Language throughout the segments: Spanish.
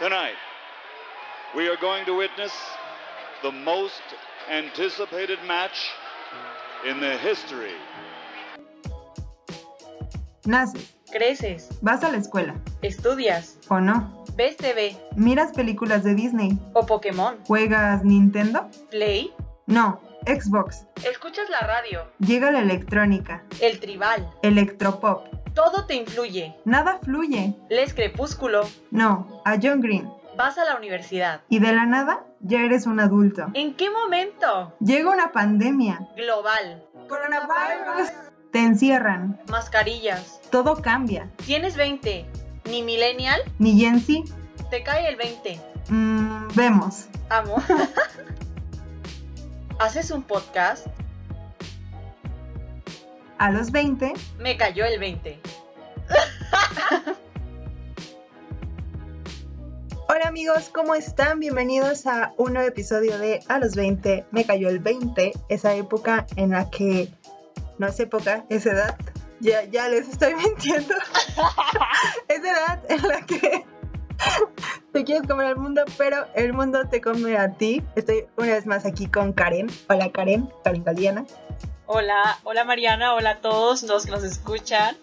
Tonight, we are going to witness the most anticipated match in the history. Naces, Creces, vas a la escuela, estudias, o no, ves TV miras películas de Disney, o Pokémon, juegas Nintendo, Play, no, Xbox, escuchas la radio, llega la electrónica, el tribal, electropop, todo te influye. nada fluye, Lees Crepúsculo, no, a John Green, vas a la universidad. y de la nada ya eres un adulto. ¿En qué momento? Llega una pandemia, Global, coronavirus, te encierran, mascarillas. todo cambia, Tienes 20, ni millennial, ni Gen Z, te cae el 20. mm, vemos. Amo. Haces un podcast, A los 20, me cayó el 20. Hola amigos, ¿cómo están? Bienvenidos a un nuevo episodio de A los 20. Me cayó el 20, esa época en la que no es época, es edad. Ya, ya les estoy mintiendo. es edad en la que te quieres comer al mundo, pero el mundo te come a ti. Estoy una vez más aquí con Karen. Hola Karen, Karen Galeana. Hola, hola Mariana, hola a todos los que nos escuchan.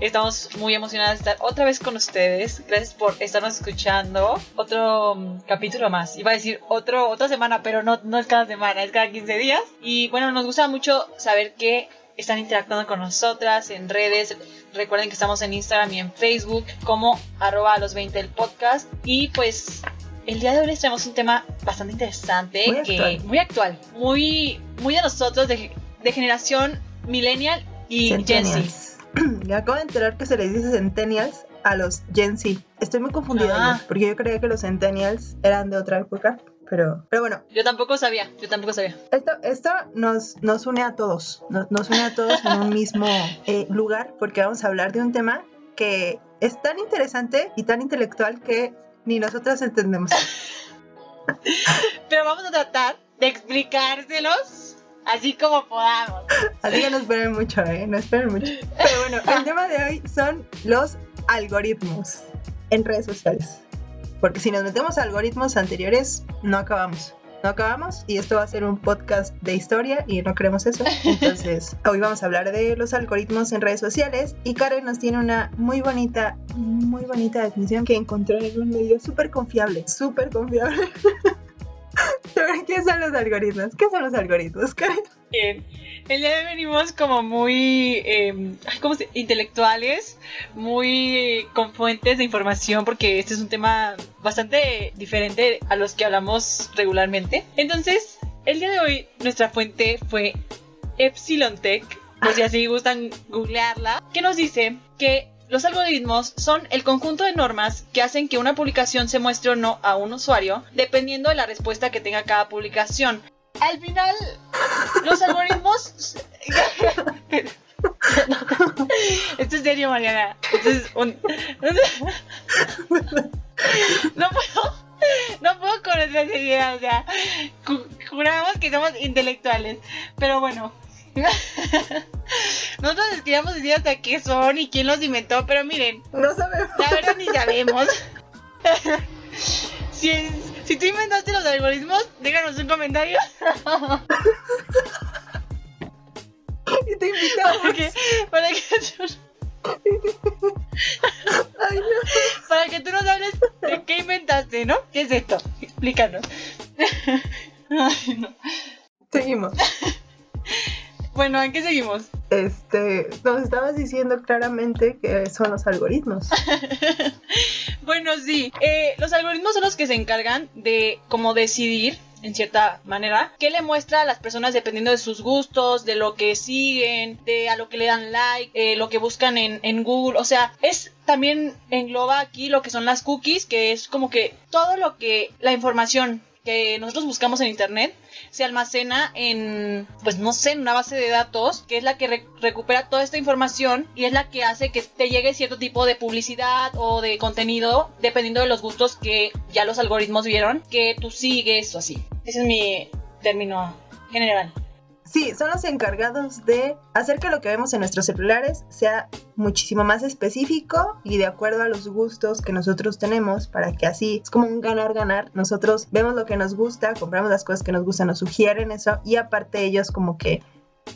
Estamos muy emocionadas de estar otra vez con ustedes. Gracias por estarnos escuchando. Otro mm, capítulo más. Iba a decir otro, otra semana, pero no, no es cada semana, es cada 15 días. Y bueno, nos gusta mucho saber que están interactuando con nosotras en redes. Recuerden que estamos en Instagram y en Facebook como arroba los 20 el podcast. Y pues el día de hoy les traemos un tema bastante interesante, Muy que actual. muy actual, muy, muy de nosotros, de, de generación millennial y Gen Z. Me acabo de enterar que se les dice Centennials a los Gen Z. Estoy muy confundida Ah. porque yo creía que los Centennials eran de otra época. Pero, pero bueno, Yo tampoco sabía, yo tampoco sabía. Esto, esto nos, nos une a todos, nos, nos une a todos en un mismo eh, lugar porque vamos a hablar de un tema que es tan interesante y tan intelectual que ni nosotras entendemos. Pero vamos a tratar de explicárselos así como podamos. Así que no esperen mucho, ¿eh? No esperen mucho. Pero bueno, el tema de hoy son los algoritmos en redes sociales. Porque si nos metemos a algoritmos anteriores, no acabamos. No acabamos y esto va a ser un podcast de historia y no queremos eso. Entonces, hoy vamos a hablar de los algoritmos en redes sociales y Karen nos tiene una muy bonita, muy bonita definición que encontró en un medio súper confiable, súper confiable. ¿Qué son los algoritmos? ¿Qué son los algoritmos? Bien. El día de hoy venimos como muy eh, ¿cómo se- intelectuales, muy eh, con fuentes de información, porque este es un tema bastante diferente a los que hablamos regularmente. Entonces, el día de hoy nuestra fuente fue Epsilon Tech, por si así gustan googlearla, que nos dice que los algoritmos son el conjunto de normas que hacen que una publicación se muestre o no a un usuario, dependiendo de la respuesta que tenga cada publicación. Al final, los algoritmos. Esto es serio, Mariana. Esto es un. No puedo. No puedo con nuestra seriedad. O sea, ju- juramos que somos intelectuales. Pero bueno. Nosotros les queríamos decir hasta qué son y quién los inventó. Pero miren, No sabemos. la verdad ni sabemos. Si, si tú inventaste los algoritmos, déjanos un comentario. Y te invitamos. Para que, para que tú, Ay, no. para que tú nos hables de qué inventaste, ¿no? ¿Qué es esto? Explícanos. Ay, no. Seguimos. Bueno, ¿en qué seguimos? Este, nos estabas diciendo claramente que son los algoritmos. Bueno, sí. eh, los algoritmos son los que se encargan de como decidir, en cierta manera, qué le muestra a las personas dependiendo de sus gustos, de lo que siguen, de a lo que le dan like, eh, lo que buscan en, en Google. O sea, es también engloba aquí lo que son las cookies, que es como que todo lo que la información que nosotros buscamos en internet se almacena en, pues no sé, en una base de datos, que es la que re- recupera toda esta información y es la que hace que te llegue cierto tipo de publicidad o de contenido, dependiendo de los gustos que ya los algoritmos vieron, que tú sigues o así. Ese es mi término general. Sí, son los encargados de hacer que lo que vemos en nuestros celulares sea muchísimo más específico y de acuerdo a los gustos que nosotros tenemos para que así es como un ganar-ganar. Nosotros vemos lo que nos gusta, compramos las cosas que nos gustan, nos sugieren eso y aparte ellos como que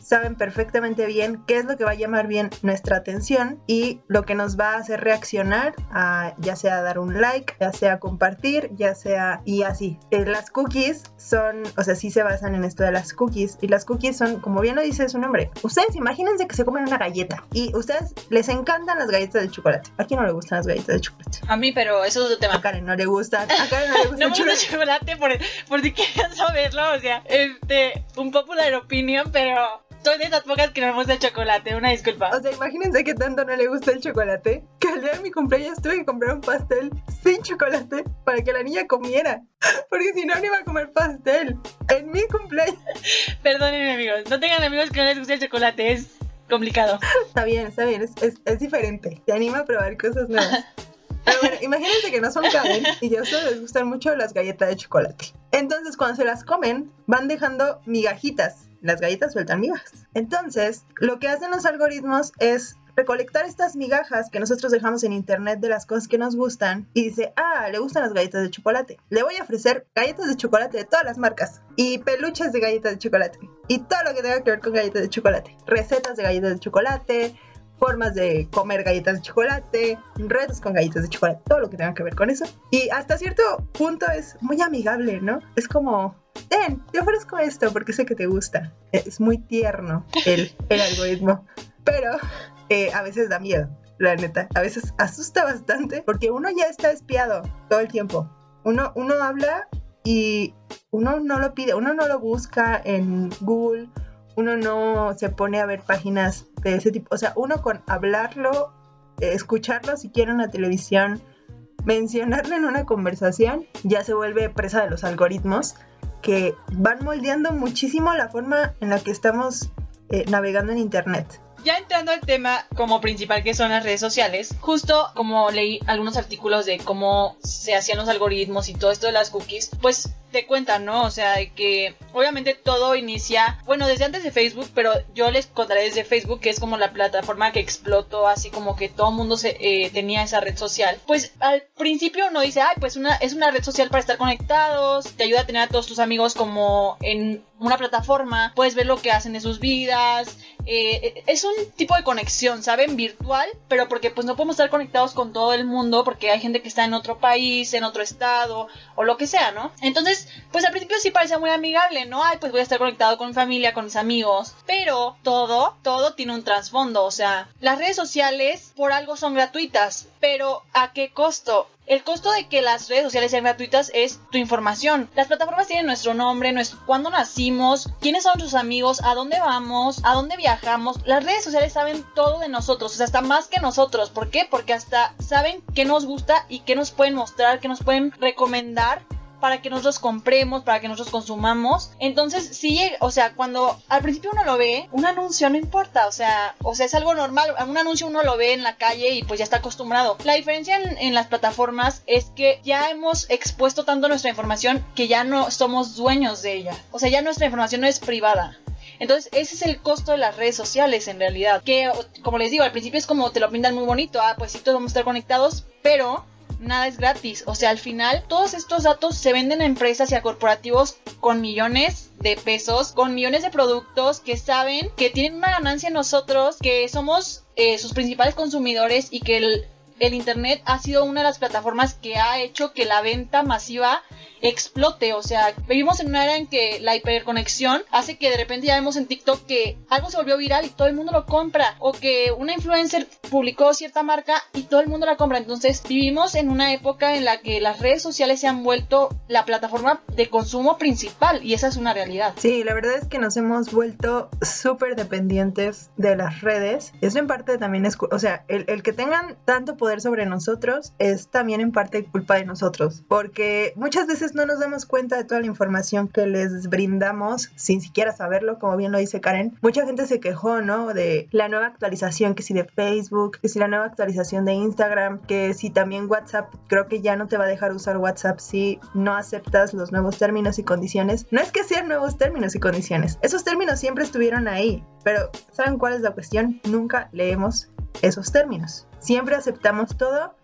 saben perfectamente bien qué es lo que va a llamar bien nuestra atención y lo que nos va a hacer reaccionar a ya sea dar un like, ya sea compartir, ya sea y así. Eh, las cookies son, o sea, sí se basan en esto de las cookies y las cookies son, como bien lo dice su nombre, ustedes imagínense que se comen una galleta y ustedes les encantan las galletas de chocolate. ¿A quién no le gustan las galletas de chocolate? A mí, pero eso es otro tema. A Karen no le gustan. A Karen no le gusta No el chocolate. chocolate por, por si quieren saberlo, o sea, este, un popular opinion, pero soy de esas pocas que no me gusta el chocolate, una disculpa. O sea, imagínense que tanto no le gusta el chocolate que al día de mi cumpleaños tuve que comprar un pastel sin chocolate para que la niña comiera. Porque si no, no iba a comer pastel. En mi cumpleaños. Perdónenme, amigos, no tengan amigos que no les guste el chocolate, es complicado. Está bien, está bien, es, es, es diferente. Te anima a probar cosas nuevas. Pero bueno, imagínense que no son Karen y ya a ustedes les gustan mucho las galletas de chocolate. Entonces, cuando se las comen, van dejando migajitas. Las galletas sueltan migajas. Entonces, lo que hacen los algoritmos es recolectar estas migajas que nosotros dejamos en internet de las cosas que nos gustan y dice, ah, le gustan las galletas de chocolate. Le voy a ofrecer galletas de chocolate de todas las marcas y peluches de galletas de chocolate y todo lo que tenga que ver con galletas de chocolate. Recetas de galletas de chocolate, formas de comer galletas de chocolate, retos con galletas de chocolate, todo lo que tenga que ver con eso. Y hasta cierto punto es muy amigable, ¿no? Es como, ten, te ofrezco esto porque sé que te gusta. Es muy tierno el, el algoritmo, pero eh, a veces da miedo, la neta. A veces asusta bastante porque uno ya está espiado todo el tiempo. Uno, uno habla y uno no lo pide, uno no lo busca en Google, uno no se pone a ver páginas de ese tipo. O sea, uno con hablarlo, eh, escucharlo si quiere en la televisión, mencionarlo en una conversación, ya se vuelve presa de los algoritmos que van moldeando muchísimo la forma en la que estamos eh, navegando en Internet. Ya entrando al tema como principal que son las redes sociales, justo como leí algunos artículos de cómo se hacían los algoritmos y todo esto de las cookies, pues te cuentan, ¿no? O sea, de que obviamente todo inicia, bueno, desde antes de Facebook, pero yo les contaré desde Facebook, que es como la plataforma que explotó, así como que todo el mundo se, eh, tenía esa red social. Pues al principio uno dice, ay, pues una, es una red social para estar conectados, te ayuda a tener a todos tus amigos como en una plataforma, puedes ver lo que hacen en sus vidas, eh, es un tipo de conexión, ¿saben? Virtual, pero porque pues no podemos estar conectados con todo el mundo, porque hay gente que está en otro país, en otro estado, o lo que sea, ¿no? Entonces, pues al principio sí parecía muy amigable, ¿no? Ay, pues voy a estar conectado con mi familia, con mis amigos. Pero todo, todo tiene un trasfondo. O sea, las redes sociales por algo son gratuitas. Pero ¿a qué costo? El costo de que las redes sociales sean gratuitas es tu información. Las plataformas tienen nuestro nombre, nuestro, cuándo nacimos, quiénes son tus amigos, a dónde vamos, a dónde viajamos. Las redes sociales saben todo de nosotros, o sea, hasta más que nosotros. ¿Por qué? Porque hasta saben qué nos gusta y qué nos pueden mostrar, qué nos pueden recomendar para que nosotros compremos, para que nosotros consumamos. Entonces, sí, o sea, cuando al principio uno lo ve, un anuncio no importa, o sea, o sea, es algo normal, un anuncio uno lo ve en la calle y pues ya está acostumbrado. La diferencia en, en las plataformas es que ya hemos expuesto tanto nuestra información que ya no somos dueños de ella. O sea, ya nuestra información no es privada. Entonces, ese es el costo de las redes sociales en realidad. Que, como les digo, al principio es como te lo pintan muy bonito. Ah, pues sí, todos vamos a estar conectados, pero nada es gratis. O sea, al final, todos estos datos se venden a empresas y a corporativos con millones de pesos, con millones de productos que saben que tienen una ganancia nosotros, que somos eh, sus principales consumidores y que el, el Internet ha sido una de las plataformas que ha hecho que la venta masiva explote. O sea, vivimos en una era en que la hiperconexión hace que de repente ya vemos en TikTok que algo se volvió viral y todo el mundo lo compra. O que una influencer publicó cierta marca y todo el mundo la compra. Entonces vivimos en una época en la que las redes sociales se han vuelto la plataforma de consumo principal y esa es una realidad. Sí, la verdad es que nos hemos vuelto súper dependientes de las redes. Eso en parte también es, o sea, el, el que tengan tanto poder sobre nosotros es también en parte culpa de nosotros, porque muchas veces no nos damos cuenta de toda la información que les brindamos sin siquiera saberlo, como bien lo dice Karen. Mucha gente se quejó, ¿no? De la nueva actualización, que si de Facebook, que si la nueva actualización de Instagram, que si también WhatsApp, creo que ya no te va a dejar usar WhatsApp si no aceptas los nuevos términos y condiciones. No es que sean nuevos términos y condiciones, esos términos siempre estuvieron ahí, pero ¿saben cuál es la cuestión? Nunca leemos esos términos. Siempre aceptamos todo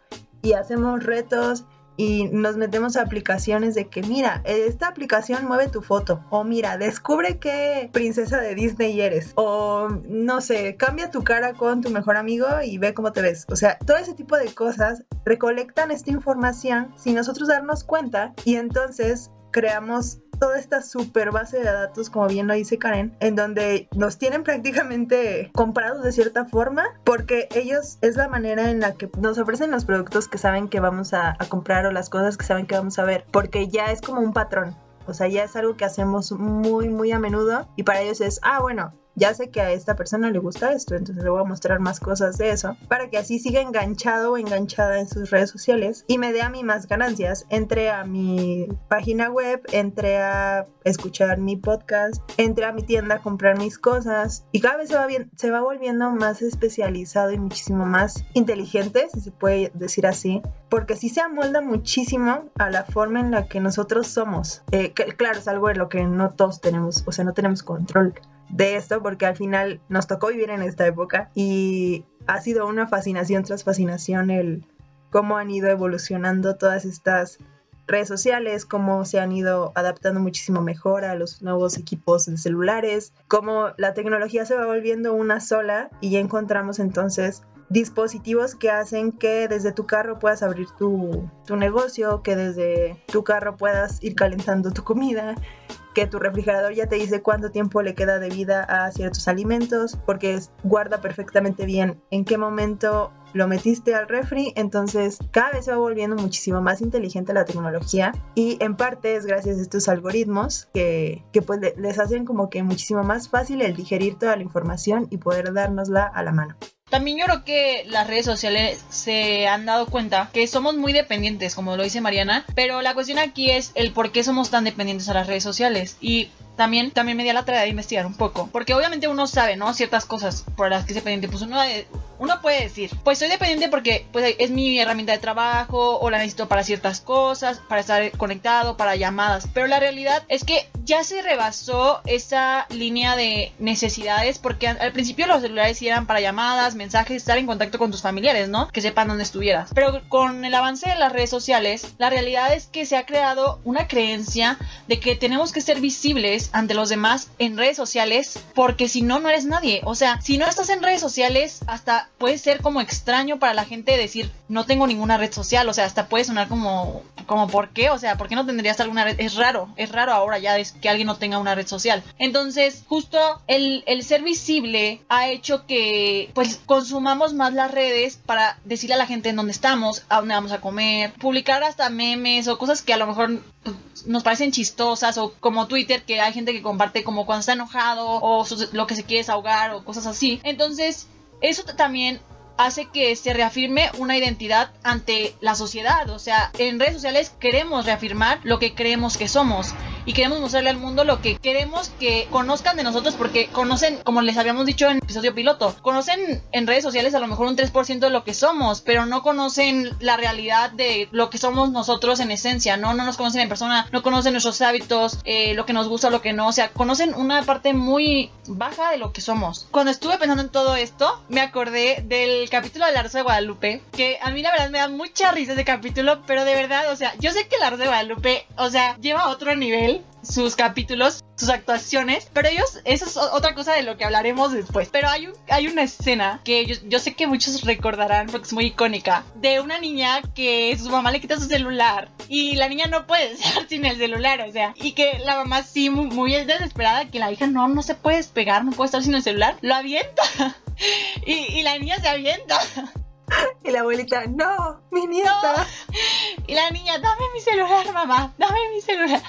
y hacemos retos y nos metemos a aplicaciones de que mira, esta aplicación mueve tu foto o mira, descubre qué princesa de Disney eres o no sé, cambia tu cara con tu mejor amigo y ve cómo te ves. O sea, todo ese tipo de cosas recolectan esta información sin nosotros darnos cuenta y entonces creamos toda esta super base de datos, como bien lo dice Karen, en donde nos tienen prácticamente comprados de cierta forma, porque ellos es la manera en la que nos ofrecen los productos que saben que vamos a, a comprar o las cosas que saben que vamos a ver, porque ya es como un patrón. O sea, ya es algo que hacemos muy, muy a menudo y para ellos es, ah, bueno, ya sé que a esta persona le gusta esto, entonces le voy a mostrar más cosas de eso, para que así siga enganchado o enganchada en sus redes sociales y me dé a mí más ganancias. Entre a mi página web, entre a escuchar mi podcast, entre a mi tienda a comprar mis cosas y cada vez se va, bien, se va volviendo más especializado y muchísimo más inteligente, si se puede decir así, porque sí se amolda muchísimo a la forma en la que nosotros somos. Eh, que, claro, es algo de lo que no todos tenemos, o sea, no tenemos control de esto porque al final nos tocó vivir en esta época y ha sido una fascinación tras fascinación el cómo han ido evolucionando todas estas redes sociales, cómo se han ido adaptando muchísimo mejor a los nuevos equipos de celulares, cómo la tecnología se va volviendo una sola y ya encontramos entonces dispositivos que hacen que desde tu carro puedas abrir tu, tu negocio, que desde tu carro puedas ir calentando tu comida, que tu refrigerador ya te dice cuánto tiempo le queda de vida a ciertos alimentos, porque guarda perfectamente bien en qué momento lo metiste al refri, entonces cada vez se va volviendo muchísimo más inteligente la tecnología y en parte es gracias a estos algoritmos que, que pues les hacen como que muchísimo más fácil el digerir toda la información y poder dárnosla a la mano. También yo creo que las redes sociales se han dado cuenta que somos muy dependientes, como lo dice Mariana, pero la cuestión aquí es el por qué somos tan dependientes a las redes sociales. Y también, también me di la tarea de investigar un poco. Porque obviamente uno sabe, ¿no? Ciertas cosas por las que es dependiente. Pues uno, uno puede decir, pues soy dependiente porque pues, es mi herramienta de trabajo o la necesito para ciertas cosas, para estar conectado, para llamadas. Pero la realidad es que ya se rebasó esa línea de necesidades porque al principio los celulares eran para llamadas, mensajes, estar en contacto con tus familiares, ¿no? Que sepan dónde estuvieras. Pero con el avance de las redes sociales, la realidad es que se ha creado una creencia de que tenemos que ser visibles ante los demás en redes sociales porque si no, no eres nadie. O sea, si no estás en redes sociales, hasta puede ser como extraño para la gente decir no tengo ninguna red social. O sea, hasta puede sonar como, como ¿por qué? O sea, ¿por qué no tendrías alguna red? Es raro, es raro ahora ya que alguien no tenga una red social. Entonces, justo el, el ser visible ha hecho que pues consumamos más las redes para decirle a la gente en dónde estamos, a dónde vamos a comer, publicar hasta memes o cosas que a lo mejor nos parecen chistosas o como Twitter que hay gente que comparte como cuando está enojado o lo que se quiere desahogar o cosas así. Entonces, eso también hace que se reafirme una identidad ante la sociedad. O sea, en redes sociales queremos reafirmar lo que creemos que somos y queremos mostrarle al mundo lo que queremos que conozcan de nosotros porque conocen, como les habíamos dicho en el episodio piloto, conocen en redes sociales a lo mejor un 3% de lo que somos, pero no conocen la realidad de lo que somos nosotros en esencia, ¿no? No nos conocen en persona, no conocen nuestros hábitos, eh, lo que nos gusta, lo que no, o sea, conocen una parte muy baja de lo que somos. Cuando estuve pensando en todo esto, me acordé del capítulo de la Rosa de Guadalupe, que a mí la verdad me da mucha risa ese capítulo, pero de verdad, o sea, yo sé que la Rosa de Guadalupe, o sea, lleva otro nivel sus capítulos, sus actuaciones, pero ellos, eso es otra cosa de lo que hablaremos después. Pero hay, un, hay una escena que yo, sé que muchos recordarán porque es muy icónica, de una niña que su mamá le quita su celular y la niña no puede estar sin el celular, o sea, y que la mamá sí muy, muy desesperada que la hija no, no se puede despegar, no puede estar sin el celular, lo avienta. y, y la niña se avienta. Y la abuelita, no, mi nieta. Y la niña, dame mi celular, mamá, dame mi celular,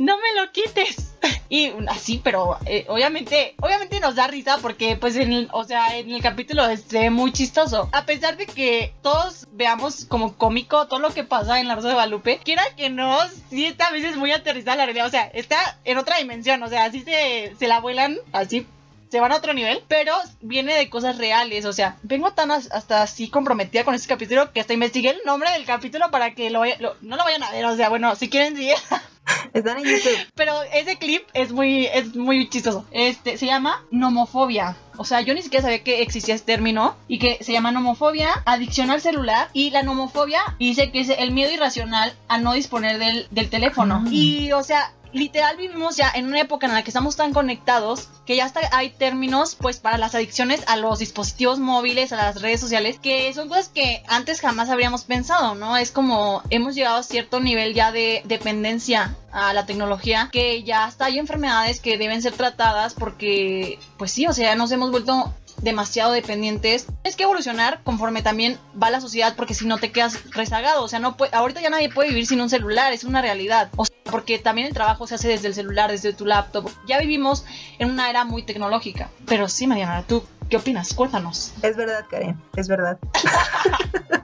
no me lo quites. Y, así, pero eh, obviamente, obviamente nos da risa porque, pues, en el, o sea, en el capítulo muy chistoso. A pesar de que todos veamos como cómico todo lo que pasa en la Rosa de Guadalupe, quiera que no, sí está a veces muy aterrizada la realidad. O sea, está en otra dimensión, o sea, así se, se la vuelan, así se van a otro nivel, pero viene de cosas reales. O sea, vengo tan hasta así comprometida con este capítulo que hasta investigué el nombre del capítulo para que lo, no lo vayan a ver. O sea, bueno, si quieren sí. Están en YouTube. Pero ese clip es muy, es muy chistoso. Este se llama nomofobia. O sea, yo ni siquiera sabía que existía este término y que se llama nomofobia, adicción al celular y la nomofobia dice que es el miedo irracional a no disponer del, del teléfono. Ah. Y, o sea, literal vivimos ya en una época en la que estamos tan conectados que ya hasta hay términos pues para las adicciones a los dispositivos móviles, a las redes sociales, que son cosas que antes jamás habríamos pensado, ¿no? Es como hemos llegado a cierto nivel ya de dependencia a la tecnología que ya hasta hay enfermedades que deben ser tratadas porque pues sí, o sea, nos hemos vuelto demasiado dependientes. Tienes que evolucionar conforme también va la sociedad porque si no te quedas rezagado. O sea, no puede, ahorita ya nadie puede vivir sin un celular, es una realidad. O sea, porque también el trabajo se hace desde el celular, desde tu laptop. Ya vivimos en una era muy tecnológica. Pero sí, Mariana, ¿tú qué opinas? Cuéntanos. Es verdad, Karen, es verdad.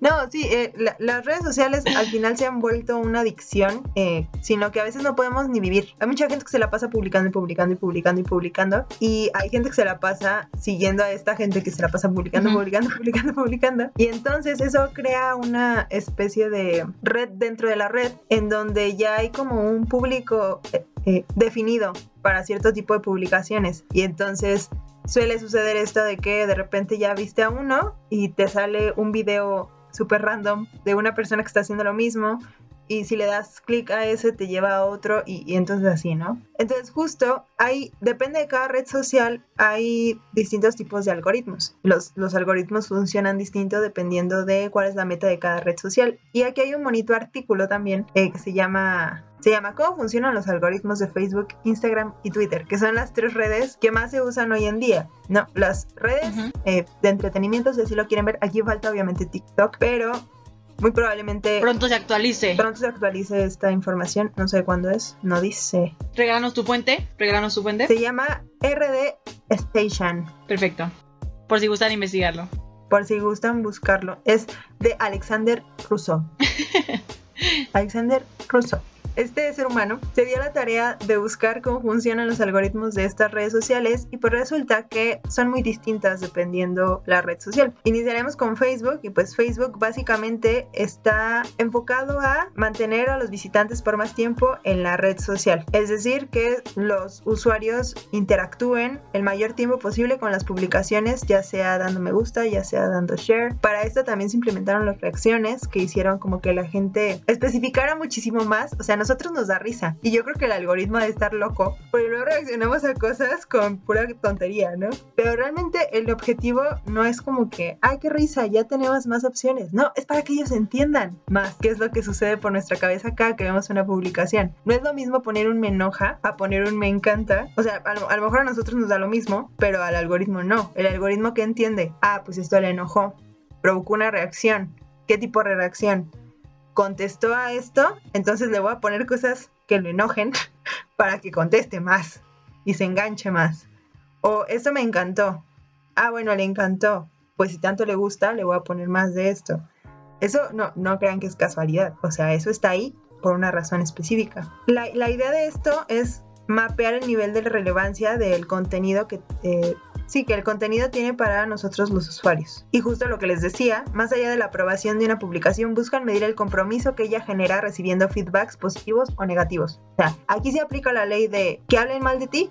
No, sí, eh, las redes sociales al final se han vuelto una adicción, eh, sino que a veces no podemos ni vivir. Hay mucha gente que se la pasa publicando y publicando y publicando y publicando, y hay gente que se la pasa siguiendo a esta gente que se la pasa publicando, publicando, publicando, publicando. Y entonces eso crea una especie de red dentro de la red en donde ya hay como un público eh, definido para cierto tipo de publicaciones. Y entonces suele suceder esto de que de repente ya viste a uno y te sale un video súper random de una persona que está haciendo lo mismo y si le das clic a ese te lleva a otro y, entonces así, ¿no? Entonces justo hay, depende de cada red social, hay distintos tipos de algoritmos. Los, los algoritmos funcionan distinto dependiendo de cuál es la meta de cada red social. Y aquí hay un bonito artículo también eh, que se llama se llama ¿Cómo funcionan los algoritmos de Facebook, Instagram y Twitter? Que son las tres redes que más se usan hoy en día. No, las redes eh, de entretenimiento, si así lo quieren ver, aquí falta obviamente TikTok, pero muy probablemente... Pronto se actualice. Pronto se actualice esta información, no sé cuándo es, no dice. Regálanos tu fuente, regálanos tu fuente. Se llama RD Station. Perfecto. Por si gustan investigarlo. Por si gustan buscarlo. Es de Alexander Rousseau. Alexander Rousseau este ser humano se dio la tarea de buscar cómo funcionan los algoritmos de estas redes sociales y pues resulta que son muy distintas dependiendo la red social. Iniciaremos con Facebook y pues Facebook básicamente está enfocado a mantener a los visitantes por más tiempo en la red social. Es decir, que los usuarios interactúen el mayor tiempo posible con las publicaciones, ya sea dando me gusta, ya sea dando share. Para esto también se implementaron las reacciones que hicieron como que la gente especificara muchísimo más, o sea, no nosotros nos da risa. Y yo creo que el algoritmo debe estar loco, porque luego reaccionamos a cosas con pura tontería, ¿no? Pero realmente el objetivo no es como que, ay, qué risa, ya tenemos más opciones. No, es para que ellos entiendan más qué es lo que sucede por nuestra cabeza acá que vemos una publicación. No es lo mismo poner un me enoja a poner un me encanta. O sea, a lo, a lo mejor a nosotros nos da lo mismo, pero al algoritmo no. El algoritmo que entiende, ah, pues esto le enojó, provocó una reacción. ¿Qué tipo de reacción? Contestó a esto, entonces le voy a poner cosas que lo enojen para que conteste más y se enganche más. O eso me encantó. Ah, bueno, le encantó. Pues si tanto le gusta, le voy a poner más de esto. Eso no, no crean que es casualidad. O sea, eso está ahí por una razón específica. La, la idea de esto es mapear el nivel de relevancia del contenido que eh, Sí, que el contenido tiene para nosotros los usuarios. Y justo lo que les decía, más allá de la aprobación de una publicación, buscan medir el compromiso que ella genera recibiendo feedbacks positivos o negativos. O sea, aquí se aplica la ley de que hablen mal de ti,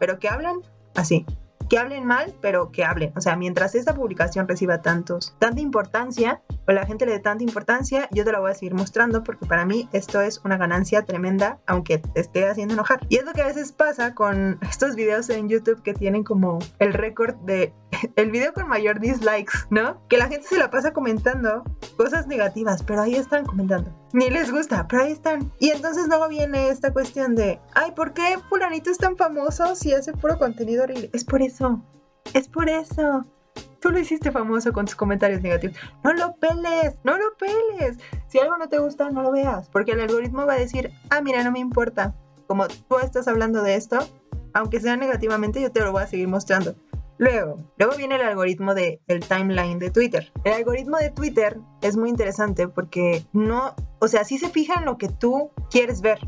pero que hablan así que hablen mal, pero que hablen. O sea, mientras esta publicación reciba tantos, tanta importancia, o la gente le dé tanta importancia, yo te la voy a seguir mostrando porque para mí esto es una ganancia tremenda, aunque te esté haciendo enojar. Y es lo que a veces pasa con estos videos en YouTube que tienen como el récord de el video con mayor dislikes, ¿no? Que la gente se la pasa comentando cosas negativas, pero ahí están comentando. Ni les gusta, pero ahí están. Y entonces luego viene esta cuestión de, ay, ¿por qué fulanito es tan famoso si hace puro contenido horrible? Es por eso. Es por eso. Tú lo hiciste famoso con tus comentarios negativos. No lo peles, no lo peles. Si algo no te gusta, no lo veas, porque el algoritmo va a decir, ah, mira, no me importa. como tú estás hablando de esto, aunque sea negativamente, yo te lo voy a seguir mostrando. Luego, luego viene el algoritmo del el timeline de Twitter. El algoritmo de Twitter es muy interesante porque no, o sea, sí se fija en lo que tú quieres ver.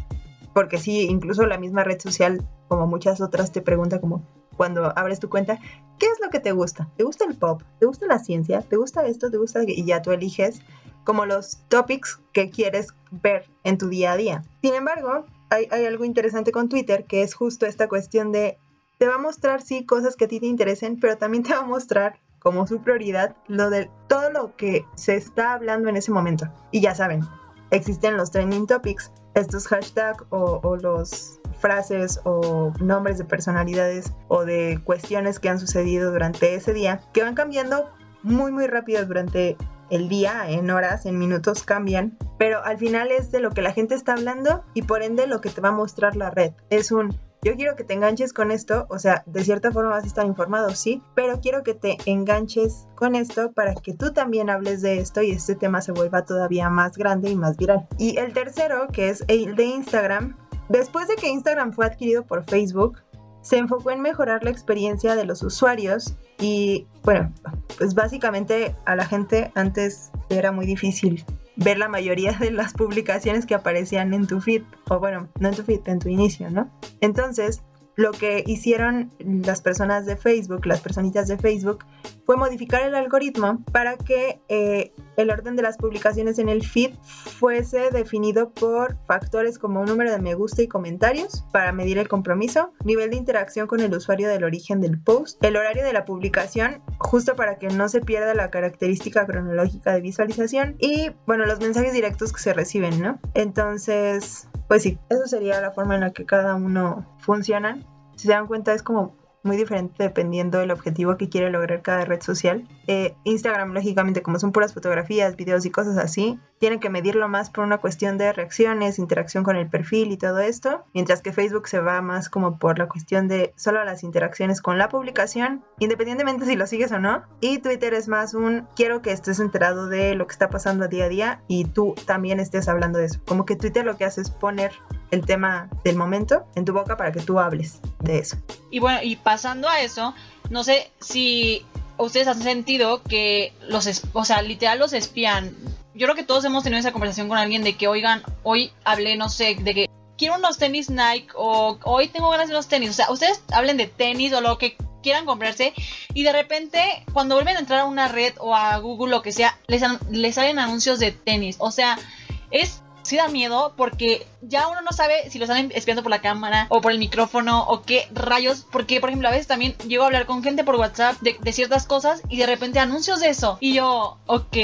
Porque sí, incluso la misma red social, como muchas otras, te pregunta como cuando abres tu cuenta, ¿qué es lo que te gusta? ¿Te gusta el pop? ¿Te gusta la ciencia? ¿Te gusta esto? ¿Te gusta? Y ya tú eliges como los topics que quieres ver en tu día a día. Sin embargo, hay algo interesante con Twitter que es justo esta cuestión de te va a mostrar, sí, cosas que a ti te interesen, pero también te va a mostrar como su prioridad lo de todo lo que se está hablando en ese momento. Y ya saben, existen los trending topics, estos hashtags o, o los frases o nombres de personalidades o de cuestiones que han sucedido durante ese día que van cambiando muy muy rápido durante el día, en horas, en minutos cambian, pero al final es de lo que la gente está hablando y por ende lo que te va a mostrar la red. Es un yo quiero que te enganches con esto, o sea, de cierta forma vas a estar informado, sí, pero quiero que te enganches con esto para que tú también hables de esto y este tema se vuelva todavía más grande y más viral. Y el tercero, que es el de Instagram, después de que Instagram fue adquirido por Facebook, se enfocó en mejorar la experiencia de los usuarios y bueno, pues básicamente a la gente antes era muy difícil ver la mayoría de las publicaciones que aparecían en tu feed, o bueno, no en tu feed, en tu inicio, ¿no? Entonces, lo que hicieron las personas de Facebook, las personitas de Facebook, fue modificar el algoritmo para que eh, el orden de las publicaciones en el feed fuese definido por factores como número de me gusta y comentarios para medir el compromiso, nivel de interacción con el usuario del origen del post, el horario de la publicación, justo para que no se pierda la característica cronológica de visualización y, bueno, los mensajes directos que se reciben, ¿no? Entonces, pues sí, eso sería la forma en la que cada uno funciona. Si se dan cuenta, es como muy diferente dependiendo del objetivo que quiere lograr cada red social. Eh, Instagram, lógicamente, como son puras fotografías, videos y cosas así, tienen que medirlo más por una cuestión de reacciones, interacción con el perfil y todo esto, mientras que Facebook se va más como por la cuestión de solo las interacciones con la publicación, independientemente si lo sigues o no. Y Twitter es más un quiero que estés enterado de lo que está pasando día a día y tú también estés hablando de eso. Como que Twitter lo que hace es poner el tema del momento en tu boca para que tú hables de eso. Y bueno, y pasando a eso, no sé si ustedes han sentido que los, o sea, literal los espían. Yo creo que todos hemos tenido esa conversación con alguien de que, oigan, hoy hablé, no sé, de que quiero unos tenis Nike o hoy tengo ganas de unos tenis. O sea, ustedes hablen de tenis o lo que quieran comprarse y de repente cuando vuelven a entrar a una red o a Google lo que sea, les, les salen anuncios de tenis. O sea, es sí da miedo porque ya uno no sabe si lo están espiando por la cámara o por el micrófono o qué rayos. Porque, por ejemplo, a veces también llego a hablar con gente por WhatsApp de, ciertas cosas y de repente anuncios de eso. Y yo, ok,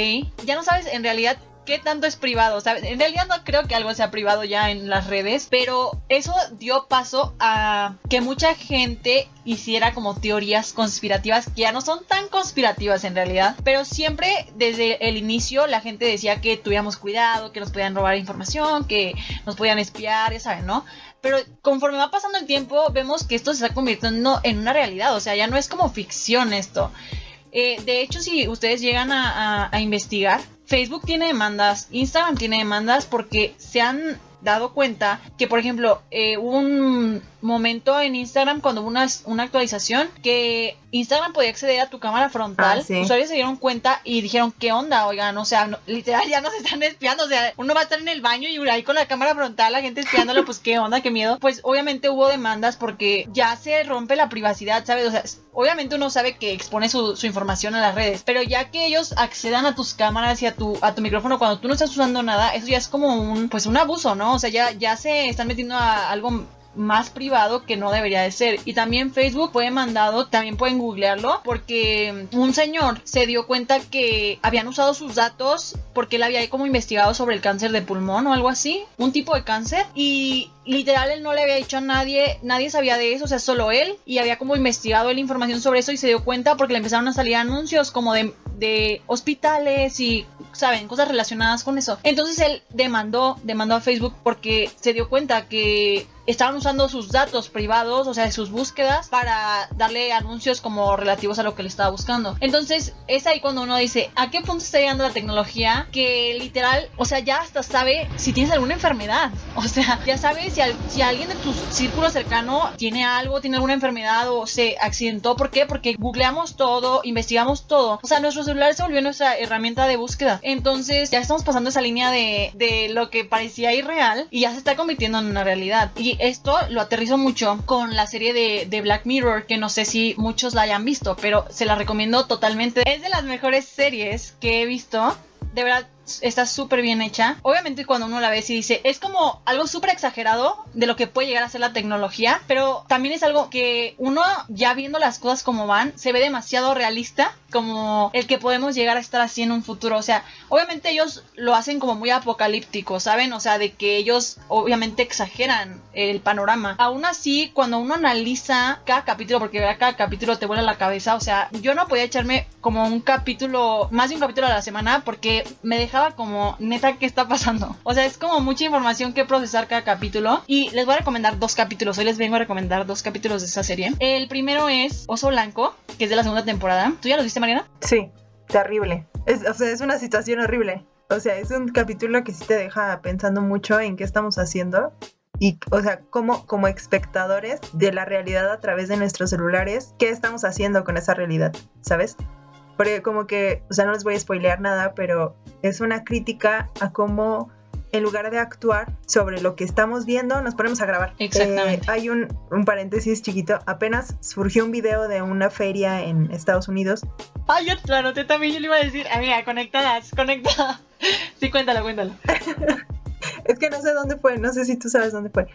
ya no sabes en realidad qué tanto es privado. O sea, en realidad no creo que algo sea privado ya en las redes, pero eso dio paso a que mucha gente hiciera como teorías conspirativas que ya no son tan conspirativas en realidad, pero siempre desde el inicio la gente decía que tuviéramos cuidado, que nos podían robar información, que nos podían espiar, ya saben, ¿no? Pero conforme va pasando el tiempo, vemos que esto se está convirtiendo en una realidad, o sea, ya no es como ficción esto. Eh, de hecho, si ustedes llegan a, investigar, Facebook tiene demandas, Instagram tiene demandas porque se han dado cuenta que, por ejemplo, eh, un momento en Instagram cuando hubo una, una actualización que Instagram podía acceder a tu cámara frontal. Ah, Usuarios se dieron cuenta y dijeron, ¿qué onda? Oigan, o sea, literal ya nos están espiando. O sea, uno va a estar en el baño y ahí con la cámara frontal, la gente espiándolo, pues qué onda, qué miedo. Pues obviamente hubo demandas porque ya se rompe la privacidad, ¿sabes? O sea, obviamente uno sabe que expone su, información a las redes, pero ya que ellos accedan a tus cámaras y a tu, a tu micrófono cuando tú no estás usando nada, eso ya es como un, pues un abuso, ¿no? O sea, ya, ya se están metiendo a algo más privado que no debería de ser. Y también Facebook fue mandado, también pueden googlearlo, porque un señor se dio cuenta que habían usado sus datos porque él había como investigado sobre el cáncer de pulmón o algo así, un tipo de cáncer, y literal él no le había dicho a nadie, nadie sabía de eso, o sea, solo él, y había como investigado la información sobre eso y se dio cuenta porque le empezaron a salir anuncios como de, de hospitales y, saben, cosas relacionadas con eso. Entonces él demandó, demandó a Facebook porque se dio cuenta que estaban usando sus datos privados, o sea, sus búsquedas, para darle anuncios como relativos a lo que le estaba buscando. Entonces, es ahí cuando uno dice, ¿a qué punto está llegando la tecnología? Que literal, o sea, ya hasta sabe si tienes alguna enfermedad. O sea, ya sabe si, alguien de tu círculo cercano tiene algo, tiene alguna enfermedad o se accidentó. ¿Por qué? Porque googleamos todo, investigamos todo. O sea, nuestro celular se volvió nuestra herramienta de búsqueda. Entonces, ya estamos pasando esa línea de, de lo que parecía irreal y ya se está convirtiendo en una realidad. Y esto lo aterrizo mucho con la serie de, de Black Mirror, que no sé si muchos la hayan visto, pero se la recomiendo totalmente. Es de las mejores series que he visto. De verdad, está súper bien hecha. Obviamente cuando uno la ve y dice, es como algo súper exagerado de lo que puede llegar a ser la tecnología, pero también es algo que uno ya viendo las cosas como van, se ve demasiado realista como el que podemos llegar a estar así en un futuro. O sea, obviamente ellos lo hacen como muy apocalíptico, ¿saben? O sea, de que ellos obviamente exageran el panorama. Aún así, cuando uno analiza cada capítulo, porque cada capítulo te vuela la cabeza, o sea, yo no podía echarme como un capítulo, más de un capítulo a la semana, porque me deja como, neta, ¿qué está pasando? O sea, es como mucha información que procesar cada capítulo. Y les voy a recomendar dos capítulos. Hoy les vengo a recomendar dos capítulos de esa serie. El primero es Oso Blanco, que es de la segunda temporada. ¿Tú ya lo viste, Mariana? Sí, terrible. Es, o sea, es una situación horrible. O sea, es un capítulo que sí te deja pensando mucho en qué estamos haciendo y, o sea, como, como espectadores de la realidad a través de nuestros celulares, ¿qué estamos haciendo con esa realidad? ¿Sabes? Porque como que, o sea, no les voy a spoilear nada, pero es una crítica a cómo en lugar de actuar sobre lo que estamos viendo, nos ponemos a grabar. Exactamente. Eh, hay un, un, paréntesis chiquito. Apenas surgió un video de una feria en Estados Unidos. Ay, yo lo anoté también. Yo le iba a decir, amiga, conectadas, conectada. Sí, cuéntalo, cuéntalo. es que no sé dónde fue. No sé si tú sabes dónde fue.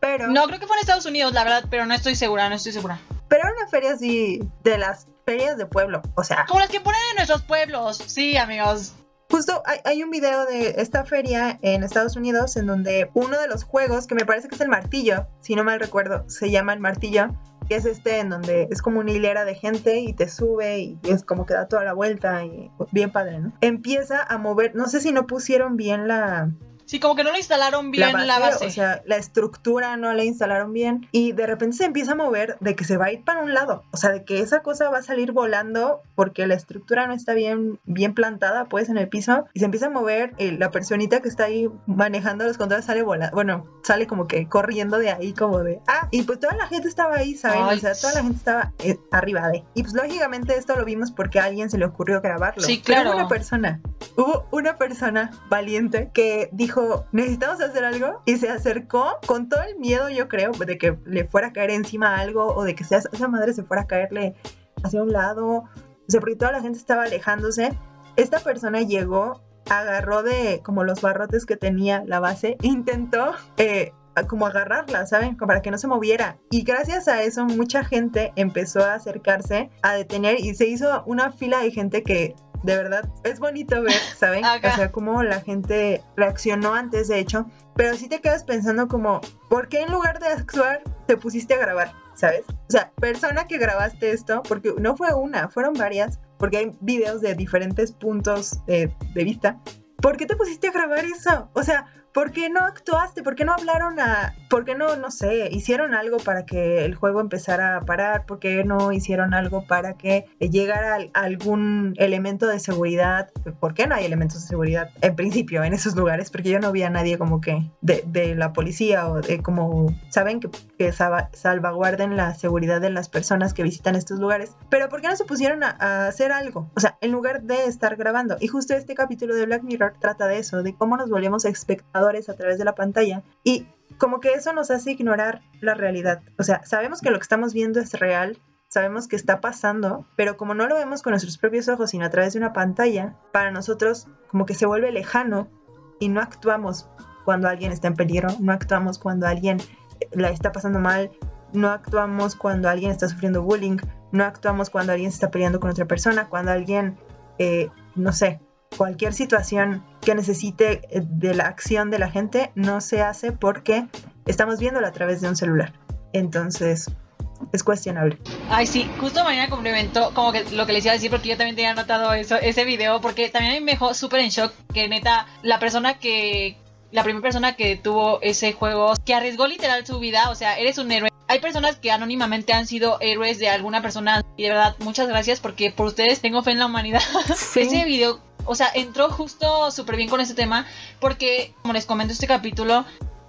Pero. No, creo que fue en Estados Unidos, la verdad, pero no estoy segura, no estoy segura. Pero era una feria así de las ferias de pueblo, o sea. Como las que ponen en nuestros pueblos, sí, amigos. Justo hay, hay, un video de esta feria en Estados Unidos en donde uno de los juegos, que me parece que es el martillo, si no mal recuerdo, se llama el martillo, que es este en donde es como una hilera de gente y te sube y es como que da toda la vuelta y bien padre, ¿no? Empieza a mover, no sé si no pusieron bien la, Sí, como que no le instalaron bien la base, la base, O sea, la estructura no la instalaron bien. Y de repente se empieza a mover de que se va a ir para un lado. O sea, de que esa cosa va a salir volando porque la estructura no está bien, bien plantada, pues, en el piso. Y se empieza a mover. Y la personita que está ahí manejando los controles sale volando. Bueno, sale como que corriendo de ahí, como de. Ah, y pues toda la gente estaba ahí, ¿saben? Ay, o sea, toda la gente estaba eh, arriba de. Y pues lógicamente esto lo vimos porque a alguien se le ocurrió grabarlo. Sí, claro. Pero hubo una persona, hubo una persona valiente que dijo necesitamos hacer algo y se acercó con todo el miedo, yo creo, de que le fuera a caer encima algo o de que esa madre se fuera a caerle hacia un lado. O sea, porque toda la gente estaba alejándose. Esta persona llegó, agarró de como los barrotes que tenía la base, intentó eh, como agarrarla, ¿saben? Como para que no se moviera. Y gracias a eso mucha gente empezó a acercarse, a detener y se hizo una fila de gente que de verdad es bonito ver, ¿saben? Acá. O sea, cómo la gente reaccionó antes, de hecho. Pero sí te quedas pensando como, ¿por qué en lugar de actuar te pusiste a grabar? ¿Sabes? O sea, persona que grabaste esto, porque no fue una, fueron varias, porque hay videos de diferentes puntos de, de vista. ¿Por qué te pusiste a grabar eso? O sea, ¿por qué no actuaste? ¿Por qué no hablaron a... ¿Por qué no, no sé, hicieron algo para que el juego empezara a parar? ¿Por qué no hicieron algo para que llegara algún elemento de seguridad? ¿Por qué no hay elementos de seguridad en principio en esos lugares? Porque yo no vi a nadie como que de, de la policía o de como, ¿saben? Que, que salvaguarden la seguridad de las personas que visitan estos lugares. Pero ¿por qué no se pusieron a, a hacer algo? O sea, en lugar de estar grabando. Y justo este capítulo de Black Mirror trata de eso, de cómo nos volvemos a través de la pantalla y como que eso nos hace ignorar la realidad. O sea, sabemos que lo que estamos viendo es real, sabemos que está pasando, pero como no lo vemos con nuestros propios ojos, sino a través de una pantalla, para nosotros como que se vuelve lejano y no actuamos cuando alguien está en peligro, no actuamos cuando alguien la está pasando mal, no actuamos cuando alguien está sufriendo bullying, no actuamos cuando alguien se está peleando con otra persona, cuando alguien, eh, no sé, cualquier situación que necesite eh, de la acción de la gente no se hace porque estamos viéndolo a través de un celular. Entonces, es cuestionable. Ay, sí, justo mañana complementó como que lo que les iba a decir porque yo también tenía anotado eso, ese video porque también a mí me dejó súper en shock que neta la persona que la primera persona que tuvo ese juego, que arriesgó literal su vida, o sea, eres un héroe. Hay personas que anónimamente han sido héroes de alguna persona y de verdad muchas gracias porque por ustedes tengo fe en la humanidad. Sí. Ese video, o sea, entró justo súper bien con ese tema porque, como les comento, este capítulo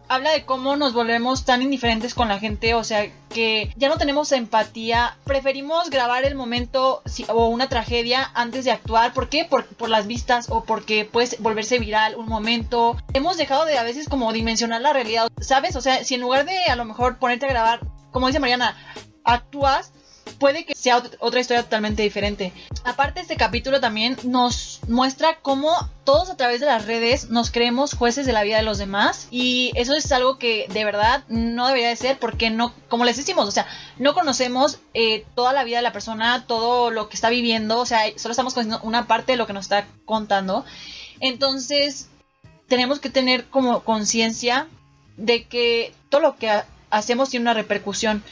habla de cómo nos volvemos tan indiferentes con la gente, o sea, que ya no tenemos empatía, preferimos grabar el momento si- o una tragedia antes de actuar, ¿por qué? Por, por las vistas o porque puede volverse viral un momento. Hemos dejado de a veces como dimensionar la realidad, ¿sabes? O sea, si en lugar de a lo mejor ponerte a grabar, como dice Mariana, actúas, puede que sea ot- otra historia totalmente diferente. Aparte, este capítulo también nos muestra cómo todos a través de las redes nos creemos jueces de la vida de los demás y eso es algo que de verdad no debería de ser porque no, como les decimos, o sea, no conocemos eh, toda la vida de la persona, todo lo que está viviendo, o sea, solo estamos conociendo una parte de lo que nos está contando. Entonces, tenemos que tener como conciencia de que todo lo que ha- hacemos tiene una repercusión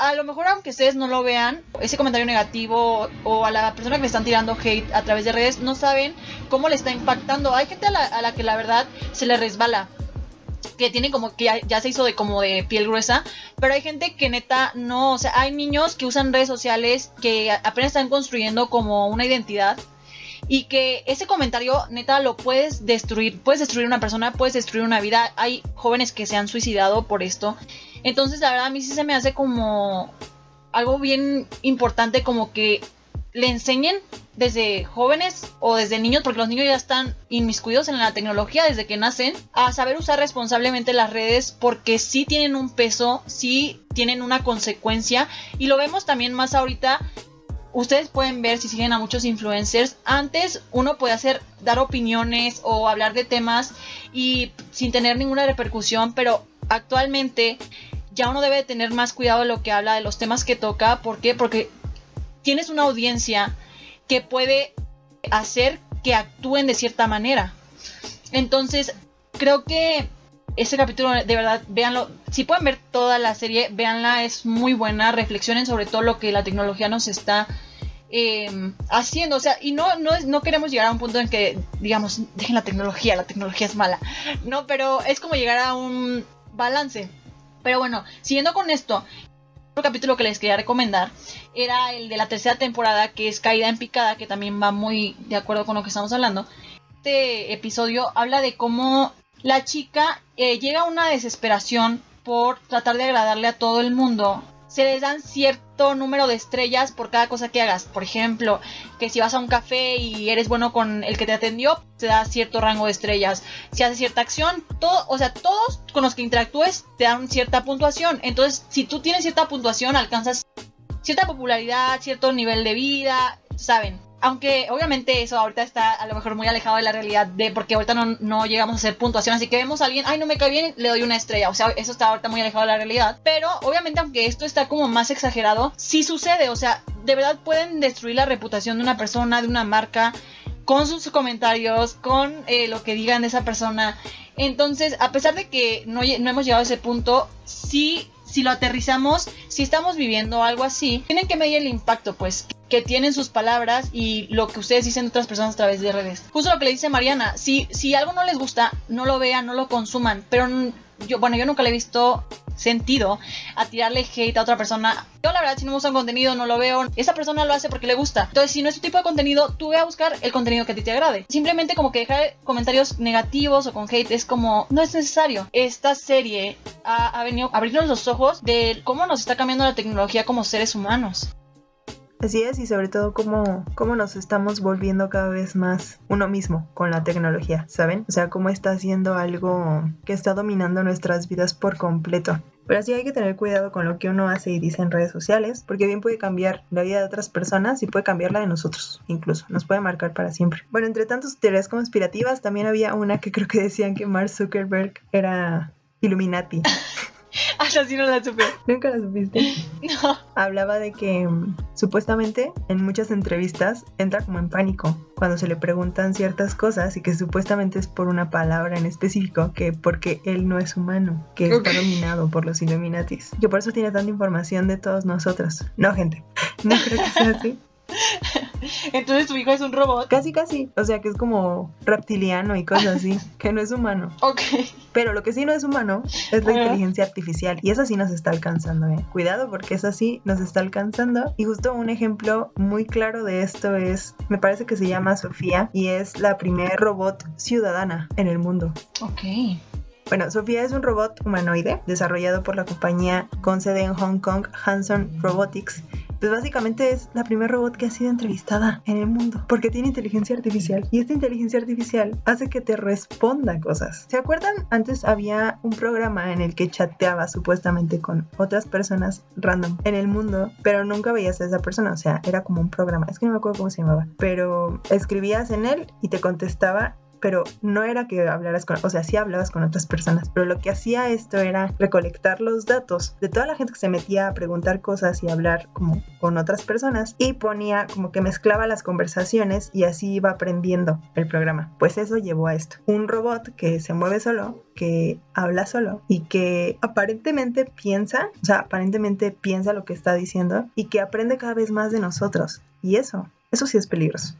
a lo mejor aunque ustedes no lo vean, ese comentario negativo o a la persona que le están tirando hate a través de redes, no saben cómo le está impactando. Hay gente a la, a la que la verdad se le resbala que tiene como que ya, ya se hizo de como de piel gruesa, pero hay gente que neta no, o sea, hay niños que usan redes sociales que apenas están construyendo como una identidad y que ese comentario neta lo puedes destruir, puedes destruir una persona, puedes destruir una vida. Hay jóvenes que se han suicidado por esto. Entonces, la verdad, a mí sí se me hace como algo bien importante, como que le enseñen desde jóvenes o desde niños, porque los niños ya están inmiscuidos en la tecnología desde que nacen, a saber usar responsablemente las redes, porque sí tienen un peso, sí tienen una consecuencia, y lo vemos también más ahorita. Ustedes pueden ver si siguen a muchos influencers. Antes uno puede hacer, dar opiniones o hablar de temas y sin tener ninguna repercusión, pero actualmente ya uno debe de tener más cuidado de lo que habla, de los temas que toca. ¿Por qué? Porque tienes una audiencia que puede hacer que actúen de cierta manera. Entonces, creo que ese capítulo, de verdad, véanlo. Si pueden ver toda la serie, véanla, es muy buena. Reflexionen sobre todo lo que la tecnología nos está eh, haciendo. O sea, y no, no, no queremos llegar a un punto en que, digamos, dejen la tecnología, la tecnología es mala. No, pero es como llegar a un balance. Pero bueno, siguiendo con esto, otro capítulo que les quería recomendar era el de la tercera temporada, que es Caída en Picada, que también va muy de acuerdo con lo que estamos hablando. Este episodio habla de cómo la chica eh, llega a una desesperación por tratar de agradarle a todo el mundo. Se les dan cierto número de estrellas por cada cosa que hagas. Por ejemplo, que si vas a un café y eres bueno con el que te atendió, te da cierto rango de estrellas. Si haces cierta acción, todo, o sea, todos con los que interactúes te dan cierta puntuación. Entonces, si tú tienes cierta puntuación, alcanzas cierta popularidad, cierto nivel de vida, saben. Aunque obviamente eso ahorita está a lo mejor muy alejado de la realidad de porque ahorita no, no llegamos a hacer puntuación, así que vemos a alguien, ay no me cae bien, le doy una estrella, o sea, eso está ahorita muy alejado de la realidad, pero obviamente aunque esto está como más exagerado, sí sucede, o sea, de verdad pueden destruir la reputación de una persona, de una marca, con sus comentarios, con eh, lo que digan de esa persona. Entonces, a pesar de que no, no hemos llegado a ese punto, sí, si lo aterrizamos, si estamos viviendo algo así, tienen que medir el impacto, pues, que tienen sus palabras y lo que ustedes dicen de otras personas a través de redes. Justo lo que le dice Mariana, si, si algo no les gusta, no lo vean, no lo consuman, pero yo, bueno, yo nunca le he visto sentido a tirarle hate a otra persona. Yo la verdad si no me gusta un contenido no lo veo. Esa persona lo hace porque le gusta. Entonces si no es tu tipo de contenido, tú ve a buscar el contenido que a ti te agrade. Simplemente como que dejar comentarios negativos o con hate es como no es necesario. Esta serie ha, ha venido a abrirnos los ojos de cómo nos está cambiando la tecnología como seres humanos. Así es, y sobre todo cómo, cómo nos estamos volviendo cada vez más uno mismo con la tecnología, ¿saben? O sea, cómo está haciendo algo que está dominando nuestras vidas por completo. Pero sí hay que tener cuidado con lo que uno hace y dice en redes sociales, porque bien puede cambiar la vida de otras personas y puede cambiar la de nosotros, incluso. Nos puede marcar para siempre. Bueno, entre tantas teorías conspirativas, también había una que creo que decían que Mark Zuckerberg era Illuminati. Hasta así no la supe. ¿Nunca la supiste? No. hablaba de que mm, supuestamente en muchas entrevistas entra como en pánico cuando se le preguntan ciertas cosas y que supuestamente es por una palabra en específico, que porque él no es humano, que está Ok. dominado por los Illuminatis. Que por eso tiene tanta información de todos nosotros. No, gente, no creo que sea así. Entonces tu hijo es un robot. Casi, casi. O sea, que es como reptiliano y cosas así, que no es humano. Ok. Pero lo que sí no es humano es la inteligencia artificial. Y esa sí nos está alcanzando, ¿eh? Cuidado porque esa sí nos está alcanzando. Y justo un ejemplo muy claro de esto es, me parece que se llama Sofía y es la primer robot ciudadana en el mundo. Ok. Bueno, Sofía es un robot humanoide desarrollado por la compañía con sede en Hong Kong, Hanson Robotics. Pues básicamente es la primer robot que ha sido entrevistada en el mundo porque tiene inteligencia artificial y esta inteligencia artificial hace que te responda cosas. ¿Se acuerdan? Antes había un programa en el que chateaba supuestamente con otras personas random en el mundo, pero nunca veías a esa persona, o sea, era como un programa, es que no me acuerdo cómo se llamaba, pero escribías en él y te contestaba pero no era que hablaras con, o sea, sí hablabas con otras personas, pero lo que hacía esto era recolectar los datos de toda la gente que se metía a preguntar cosas y hablar como con otras personas y ponía como que mezclaba las conversaciones y así iba aprendiendo el programa. Pues eso llevó a esto. Un robot que se mueve solo, que habla solo y que aparentemente piensa, o sea, aparentemente piensa lo que está diciendo y que aprende cada vez más de nosotros. Y eso, eso sí es peligroso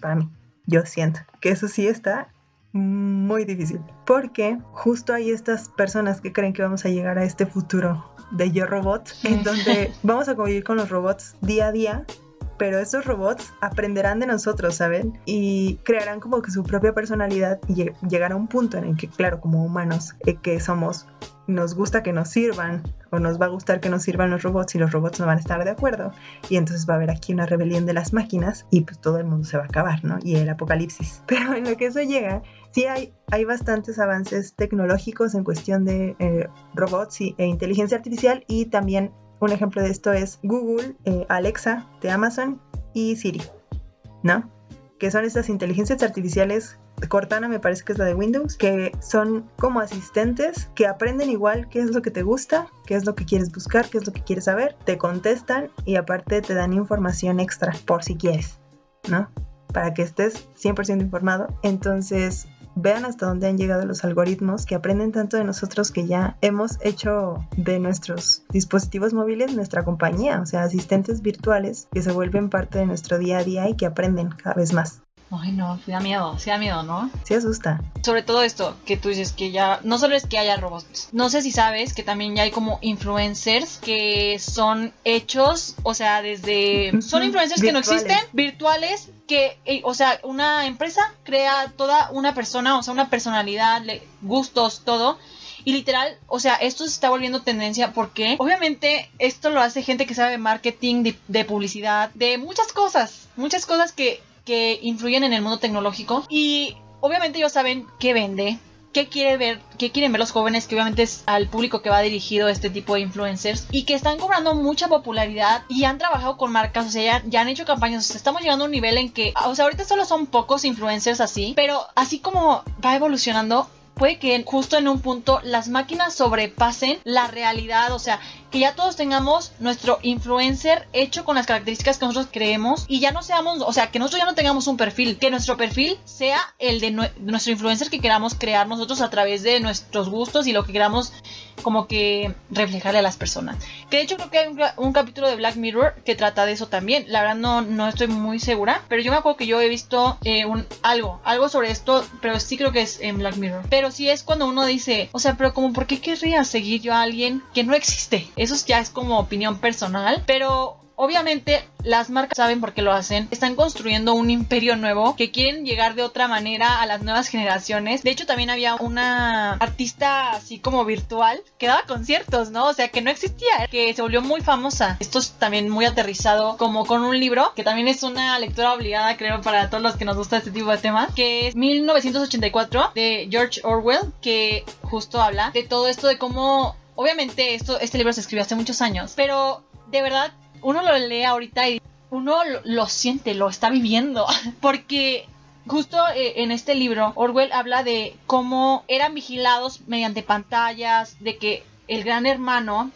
para mí yo siento que eso sí está muy difícil. Porque justo hay estas personas que creen que vamos a llegar a este futuro de yo robot, en donde vamos a convivir con los robots día a día. Pero esos robots aprenderán de nosotros, ¿saben? Y crearán como que su propia personalidad y lleg- llegará a un punto en el que, claro, como humanos eh, que somos, nos gusta que nos sirvan o nos va a gustar que nos sirvan los robots y los robots no van a estar de acuerdo y entonces va a haber aquí una rebelión de las máquinas y pues todo el mundo se va a acabar, ¿no? Y el apocalipsis. Pero en lo que eso llega, sí hay, hay bastantes avances tecnológicos en cuestión de eh, robots y, e inteligencia artificial y también un ejemplo de esto es Google, eh, Alexa de Amazon y Siri, ¿no? Que son estas inteligencias artificiales Cortana me parece que es la de Windows, que son como asistentes que aprenden igual qué es lo que te gusta, qué es lo que quieres buscar, qué es lo que quieres saber, te contestan y aparte te dan información extra por si quieres, ¿no? Para que estés 100% informado. Entonces, vean hasta dónde han llegado los algoritmos que aprenden tanto de nosotros que ya hemos hecho de nuestros dispositivos móviles nuestra compañía, o sea, asistentes virtuales que se vuelven parte de nuestro día a día y que aprenden cada vez más. Ay, no, sí da miedo, sí da miedo, ¿no? Sí asusta. Sobre todo esto que tú dices que ya, no solo es que haya robots, no sé si sabes que también ya hay como influencers que son hechos, o sea, desde... Son influencers que no existen, virtuales, que, o sea, una empresa crea toda una persona, o sea, una personalidad, gustos, todo. Y literal, o sea, esto se está volviendo tendencia porque obviamente esto lo hace gente que sabe de marketing, de, de publicidad, de muchas cosas, muchas cosas que, que influyen en el mundo tecnológico. Y obviamente ellos saben qué vende, qué quiere ver, qué quieren ver los jóvenes, que obviamente es al público que va dirigido este tipo de influencers y que están cobrando mucha popularidad y han trabajado con marcas, o sea, ya, ya han hecho campañas, o sea, estamos llegando a un nivel en que, o sea, ahorita solo son pocos influencers así, pero así como va evolucionando, puede que justo en un punto las máquinas sobrepasen la realidad, o sea, que ya todos tengamos nuestro influencer hecho con las características que nosotros creemos y ya no seamos, o sea, que nosotros ya no tengamos un perfil, que nuestro perfil sea el de nue- nuestro influencer que queramos crear nosotros a través de nuestros gustos y lo que queramos como que reflejarle a las personas. Que de hecho creo que hay un, ca- un capítulo de Black Mirror que trata de eso también. La verdad no, no estoy muy segura, pero yo me acuerdo que yo he visto eh, un, algo, algo sobre esto, pero sí creo que es en Black Mirror. Pero sí es cuando uno dice, o sea, pero como, ¿por qué querría seguir yo a alguien que no existe? Eso ya es como opinión personal, pero Obviamente las marcas saben por qué lo hacen. Están construyendo un imperio nuevo que quieren llegar de otra manera a las nuevas generaciones. De hecho también había una artista así como virtual que daba conciertos, ¿no? O sea que no existía, que se volvió muy famosa. Esto es también muy aterrizado como con un libro que también es una lectura obligada creo para todos los que nos gusta este tipo de temas, que es 1984 de George Orwell que justo habla de todo esto de cómo Obviamente esto, este libro se escribió hace muchos años, pero de verdad uno lo lee ahorita y uno lo, siente, lo está viviendo, porque justo eh, en este libro Orwell habla de cómo eran vigilados mediante pantallas, de que el gran hermano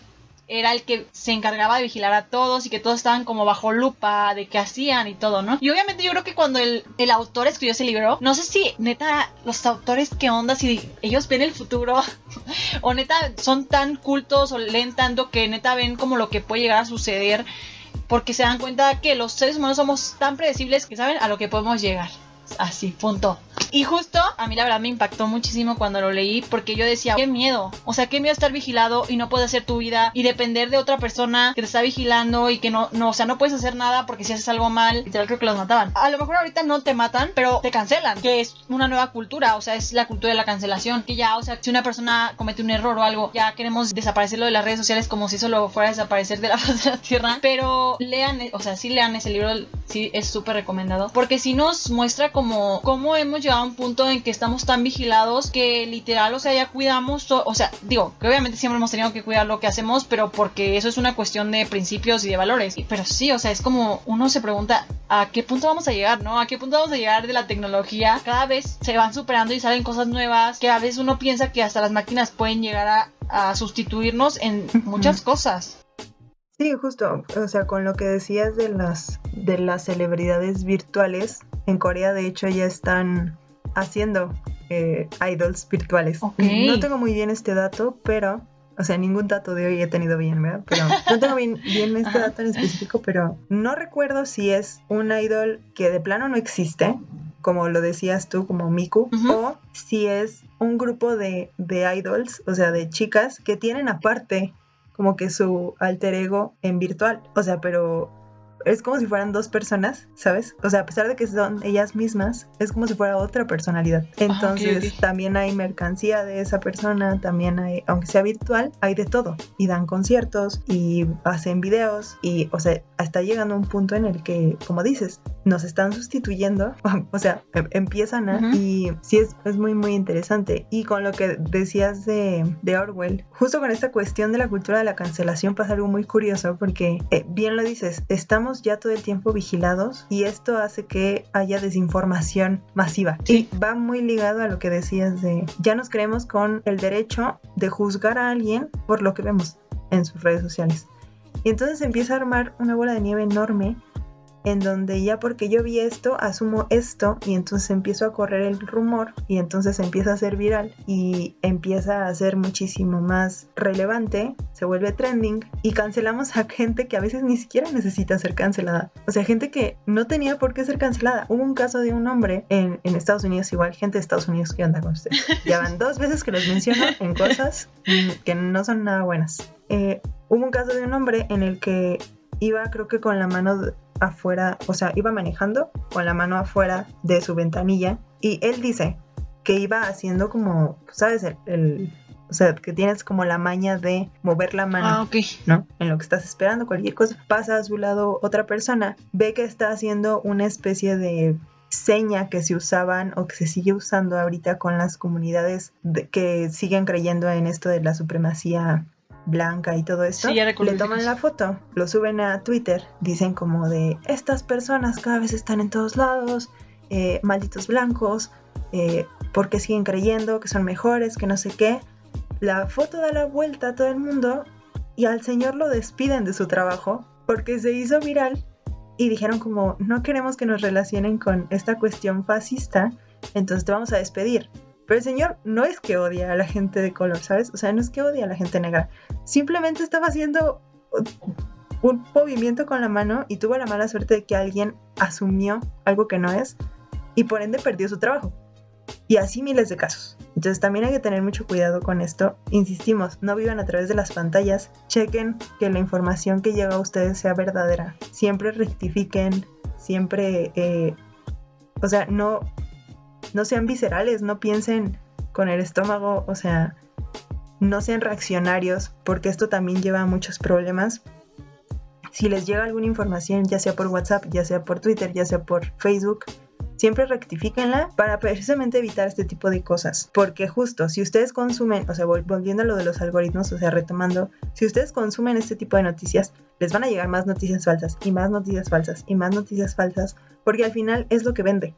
era el que se encargaba de vigilar a todos y que todos estaban como bajo lupa de qué hacían y todo, ¿no? Y obviamente yo creo que cuando el, el autor escribió ese libro, no sé si neta los autores qué onda, si ellos ven el futuro o neta son tan cultos o leen tanto que neta ven como lo que puede llegar a suceder porque se dan cuenta que los seres humanos somos tan predecibles que saben a lo que podemos llegar. Así, punto. Y justo a mí la verdad me impactó muchísimo cuando lo leí porque yo decía, qué miedo. O sea, qué miedo estar vigilado y no poder hacer tu vida y depender de otra persona que te está vigilando y que no, no, o sea, no puedes hacer nada porque si haces algo mal, literal creo que los mataban. A lo mejor ahorita no te matan, pero te cancelan, que es una nueva cultura, o sea, es la cultura de la cancelación. Que ya, o sea, si una persona comete un error o algo, ya queremos desaparecerlo de las redes sociales como si eso lo fuera a desaparecer de la faz de la tierra. Pero lean, o sea, sí lean ese libro, sí es súper recomendado. Porque si nos muestra como cómo hemos llegado a un punto en que estamos tan vigilados que literal, o sea, ya cuidamos, o sea, digo, que obviamente siempre hemos tenido que cuidar lo que hacemos, pero porque eso es una cuestión de principios y de valores. Pero sí, o sea, es como uno se pregunta, ¿a qué punto vamos a llegar, no? ¿A qué punto vamos a llegar de la tecnología? Cada vez se van superando y salen cosas nuevas que a veces uno piensa que hasta las máquinas pueden llegar a, a sustituirnos en muchas cosas. Sí, justo, o sea, con lo que decías de las de las celebridades virtuales, en Corea de hecho ya están haciendo eh, idols virtuales. No tengo muy bien este dato, pero, o sea, ningún dato de hoy he tenido bien, ¿verdad? Pero no tengo bien, bien este dato en específico, pero no recuerdo si es un idol que de plano no existe, como lo decías tú, como Miku, o si es un grupo de, de idols, o sea, de chicas que tienen aparte como que su alter ego en virtual. O sea, pero es como si fueran dos personas, ¿sabes? O sea, a pesar de que son ellas mismas, es como si fuera otra personalidad. Entonces, Ah, ok. también hay mercancía de esa persona, también hay, aunque sea virtual, hay de todo. Y dan conciertos y hacen videos y, o sea, hasta llegando a un punto en el que, como dices, nos están sustituyendo, o sea, em- empiezan a, y sí es, es muy, muy interesante. Y con lo que decías de, de Orwell, justo con esta cuestión de la cultura de la cancelación pasa algo muy curioso porque, eh, bien lo dices, estamos ya todo el tiempo vigilados y esto hace que haya desinformación masiva. Sí. Y va muy ligado a lo que decías de, ya nos creemos con el derecho de juzgar a alguien por lo que vemos en sus redes sociales. Y entonces empieza a armar una bola de nieve enorme en donde ya porque yo vi esto, asumo esto y entonces empiezo a correr el rumor y entonces empieza a ser viral y empieza a ser muchísimo más relevante, se vuelve trending y cancelamos a gente que a veces ni siquiera necesita ser cancelada. O sea, gente que no tenía por qué ser cancelada. Hubo un caso de un hombre en, Estados Unidos, igual, gente de Estados Unidos que anda con ustedes. Ya van dos veces que los menciono en cosas que no son nada buenas. Eh, hubo un caso de un hombre en el que iba creo que con la mano afuera, o sea, iba manejando con la mano afuera de su ventanilla y él dice que iba haciendo como, ¿sabes? El, el- o sea, que tienes como la maña de mover la mano. Ah. ¿no? En lo que estás esperando, cualquier cosa. Pasa a su lado otra persona, ve que está haciendo una especie de seña que se usaban o que se sigue usando ahorita con las comunidades de- que siguen creyendo en esto de la supremacía blanca y todo esto, Sí, ya recuerdo le toman la foto, lo suben a Twitter, dicen como de estas personas cada vez están en todos lados, eh, malditos blancos, eh, porque siguen creyendo que son mejores, que no sé qué. La foto da la vuelta a todo el mundo y al señor lo despiden de su trabajo porque se hizo viral y dijeron como no queremos que nos relacionen con esta cuestión fascista, entonces te vamos a despedir. Pero el señor no es que odia a la gente de color, ¿sabes? O sea, no es que odia a la gente negra. Simplemente estaba haciendo un movimiento con la mano y tuvo la mala suerte de que alguien asumió algo que no es y por ende perdió su trabajo. Y así miles de casos. Entonces también hay que tener mucho cuidado con esto. Insistimos, no vivan a través de las pantallas. Chequen que la información que llega a ustedes sea verdadera. Siempre rectifiquen, siempre, eh, o sea, no, no sean viscerales, no piensen con el estómago, o sea, no sean reaccionarios, porque esto también lleva a muchos problemas. Si les llega alguna información, ya sea por WhatsApp, ya sea por Twitter, ya sea por Facebook, siempre rectifíquenla para precisamente evitar este tipo de cosas. Porque justo, si ustedes consumen, o sea, vol- volviendo a lo de los algoritmos, o sea, retomando, si ustedes consumen este tipo de noticias, les van a llegar más noticias falsas y más noticias falsas y más noticias falsas, porque al final es lo que vende,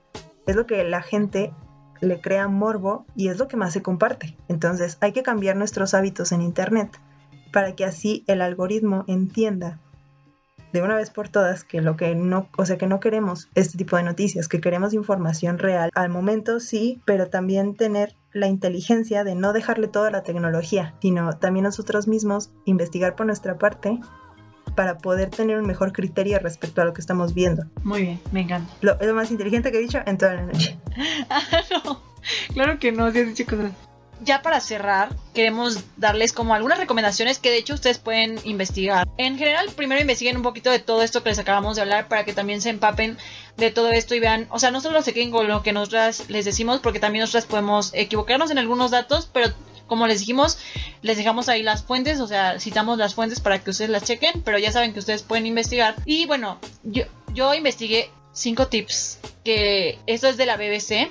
es lo que la gente le crea morbo y es lo que más se comparte. Entonces hay que cambiar nuestros hábitos en Internet para que así el algoritmo entienda de una vez por todas que lo que no, o sea, que no queremos este tipo de noticias, que queremos información real. Al momento sí, pero también tener la inteligencia de no dejarle toda la tecnología, sino también nosotros mismos investigar por nuestra parte para poder tener un mejor criterio respecto a lo que estamos viendo. Muy bien, me encanta. Lo, es lo más inteligente que he dicho en toda la noche. Ah, no, claro que no, sí has dicho cosas. Ya para cerrar, queremos darles como algunas recomendaciones que de hecho ustedes pueden investigar. En general, primero investiguen un poquito de todo esto que les acabamos de hablar para que también se empapen de todo esto y vean, o sea, no solo se queden con lo que nosotras les decimos, porque también nosotras podemos equivocarnos en algunos datos, pero como les dijimos, les dejamos ahí las fuentes, o sea, citamos las fuentes para que ustedes las chequen, pero ya saben que ustedes pueden investigar. Y bueno, yo, yo investigué cinco tips, que esto es de la BBC,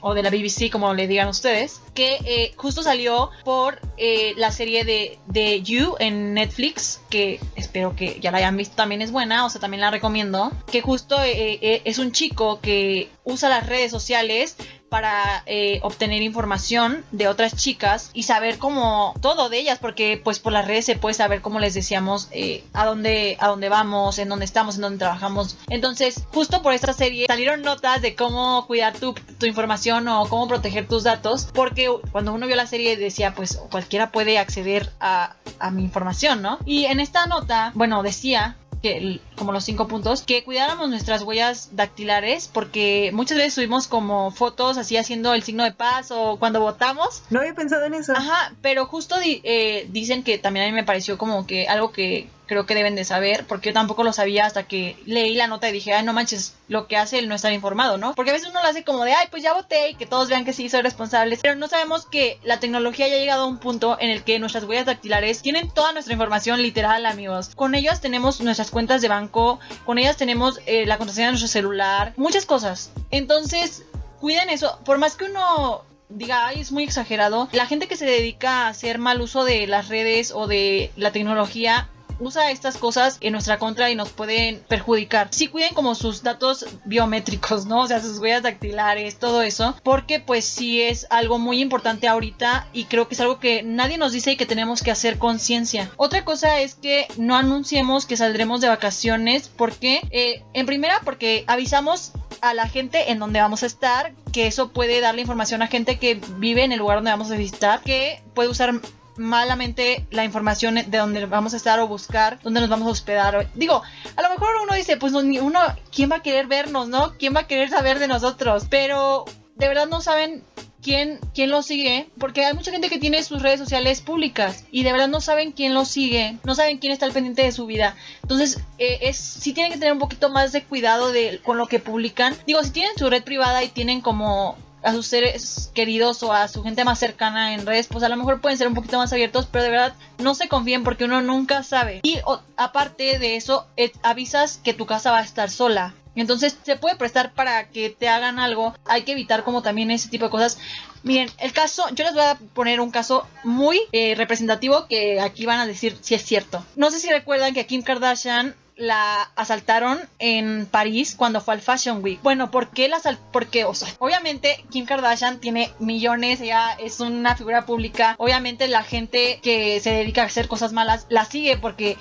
o de la BBC, como le digan ustedes, que eh, justo salió por eh, la serie de, de You en Netflix, que espero que ya la hayan visto, también es buena, o sea, también la recomiendo, que justo eh, es un chico que usa las redes sociales para eh, obtener información de otras chicas y saber como todo de ellas porque pues por las redes se puede saber como les decíamos eh, a dónde a dónde vamos en dónde estamos en dónde trabajamos. Entonces justo por esta serie salieron notas de cómo cuidar tu, tu información o cómo proteger tus datos porque cuando uno vio la serie decía pues cualquiera puede acceder a, a mi información no y en esta nota bueno decía que como los cinco puntos, que cuidáramos nuestras huellas dactilares, porque muchas veces subimos como fotos así haciendo el signo de paz o cuando votamos. No había pensado en eso. Ajá, pero justo di- eh, dicen que también a mí me pareció como que algo que creo que deben de saber, porque yo tampoco lo sabía hasta que leí la nota y dije, ay, no manches, lo que hace el no estar informado, ¿no? Porque a veces uno lo hace como de, ay, pues ya voté y que todos vean que sí soy responsable, pero no sabemos que la tecnología ya ha llegado a un punto en el que nuestras huellas dactilares tienen toda nuestra información literal, amigos. Con ellas tenemos nuestras cuentas de banco, con ellas tenemos eh, la contraseña de nuestro celular, muchas cosas. Entonces, cuiden eso, por más que uno diga, ay, es muy exagerado, la gente que se dedica a hacer mal uso de las redes o de la tecnología usa estas cosas en nuestra contra y nos pueden perjudicar. Sí cuiden como sus datos biométricos, ¿no? O sea, sus huellas dactilares, todo eso, porque pues sí es algo muy importante ahorita y creo que es algo que nadie nos dice y que tenemos que hacer conciencia. Otra cosa es que no anunciemos que saldremos de vacaciones, porque eh, en primera porque avisamos a la gente en donde vamos a estar, que eso puede darle información a gente que vive en el lugar donde vamos a visitar, que puede usar malamente la información de donde vamos a estar o buscar dónde nos vamos a hospedar. Digo, a lo mejor uno dice, pues uno, ¿quién va a querer vernos, no? ¿Quién va a querer saber de nosotros? Pero de verdad no saben quién, quién lo sigue, porque hay mucha gente que tiene sus redes sociales públicas y de verdad no saben quién lo sigue, no saben quién está al pendiente de su vida. Entonces, eh, es sí tienen que tener un poquito más de cuidado de, con lo que publican. Digo, si tienen su red privada y tienen como a sus seres queridos o a su gente más cercana en redes, pues a lo mejor pueden ser un poquito más abiertos, pero de verdad no se confíen porque uno nunca sabe. Y aparte de eso, eh, avisas que tu casa va a estar sola. Entonces se puede prestar para que te hagan algo. Hay que evitar como también ese tipo de cosas. Miren, el caso, yo les voy a poner un caso muy eh, representativo que aquí van a decir si es cierto. No sé si recuerdan que Kim Kardashian la asaltaron en París cuando fue al Fashion Week. Bueno, ¿por qué la asal- Porque, o sea, obviamente Kim Kardashian tiene millones, ella es una figura pública. Obviamente la gente que se dedica a hacer cosas malas la sigue porque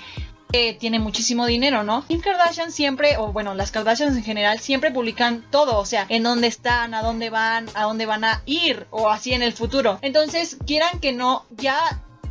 eh, tiene muchísimo dinero, ¿no? Kim Kardashian siempre, o bueno, las Kardashians en general, siempre publican todo, o sea, en dónde están, a dónde van, a dónde van a ir, o así en el futuro. Entonces, quieran que no, ya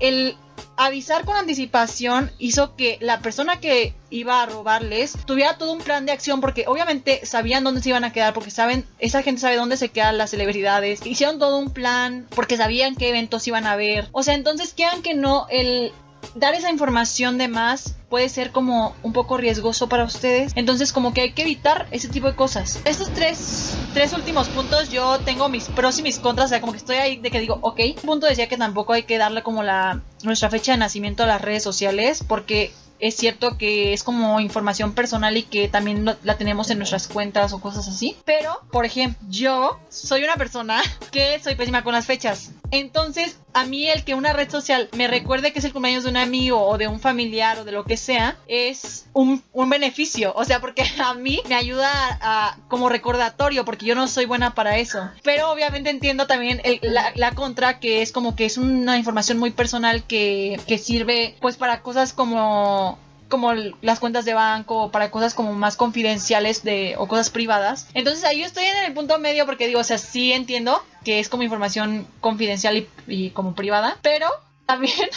el avisar con anticipación hizo que la persona que iba a robarles tuviera todo un plan de acción porque obviamente sabían dónde se iban a quedar porque saben esa gente sabe dónde se quedan las celebridades. Hicieron todo un plan porque sabían qué eventos iban a ver o sea entonces quieran que no el dar esa información de más puede ser como un poco riesgoso para ustedes. Entonces como que hay que evitar ese tipo de cosas. Estos tres, tres últimos puntos yo tengo mis pros y mis contras. O sea, como que estoy ahí de que digo, ok. Un punto decía que tampoco hay que darle como la nuestra fecha de nacimiento a las redes sociales porque es cierto que es como información personal y que también la tenemos en nuestras cuentas o cosas así. Pero, por ejemplo, yo soy una persona que soy pésima con las fechas. Entonces, a mí el que una red social me recuerde que es el cumpleaños de un amigo o de un familiar o de lo que sea, es un, un beneficio. O sea, porque a mí me ayuda a, como recordatorio, porque yo no soy buena para eso. Pero obviamente entiendo también la, la contra, que es como que es una información muy personal que, que sirve pues para cosas como como las cuentas de banco o para cosas como más confidenciales de o cosas privadas. Entonces ahí yo estoy en el punto medio porque digo, o sea, sí entiendo que es como información confidencial y, y como privada, pero también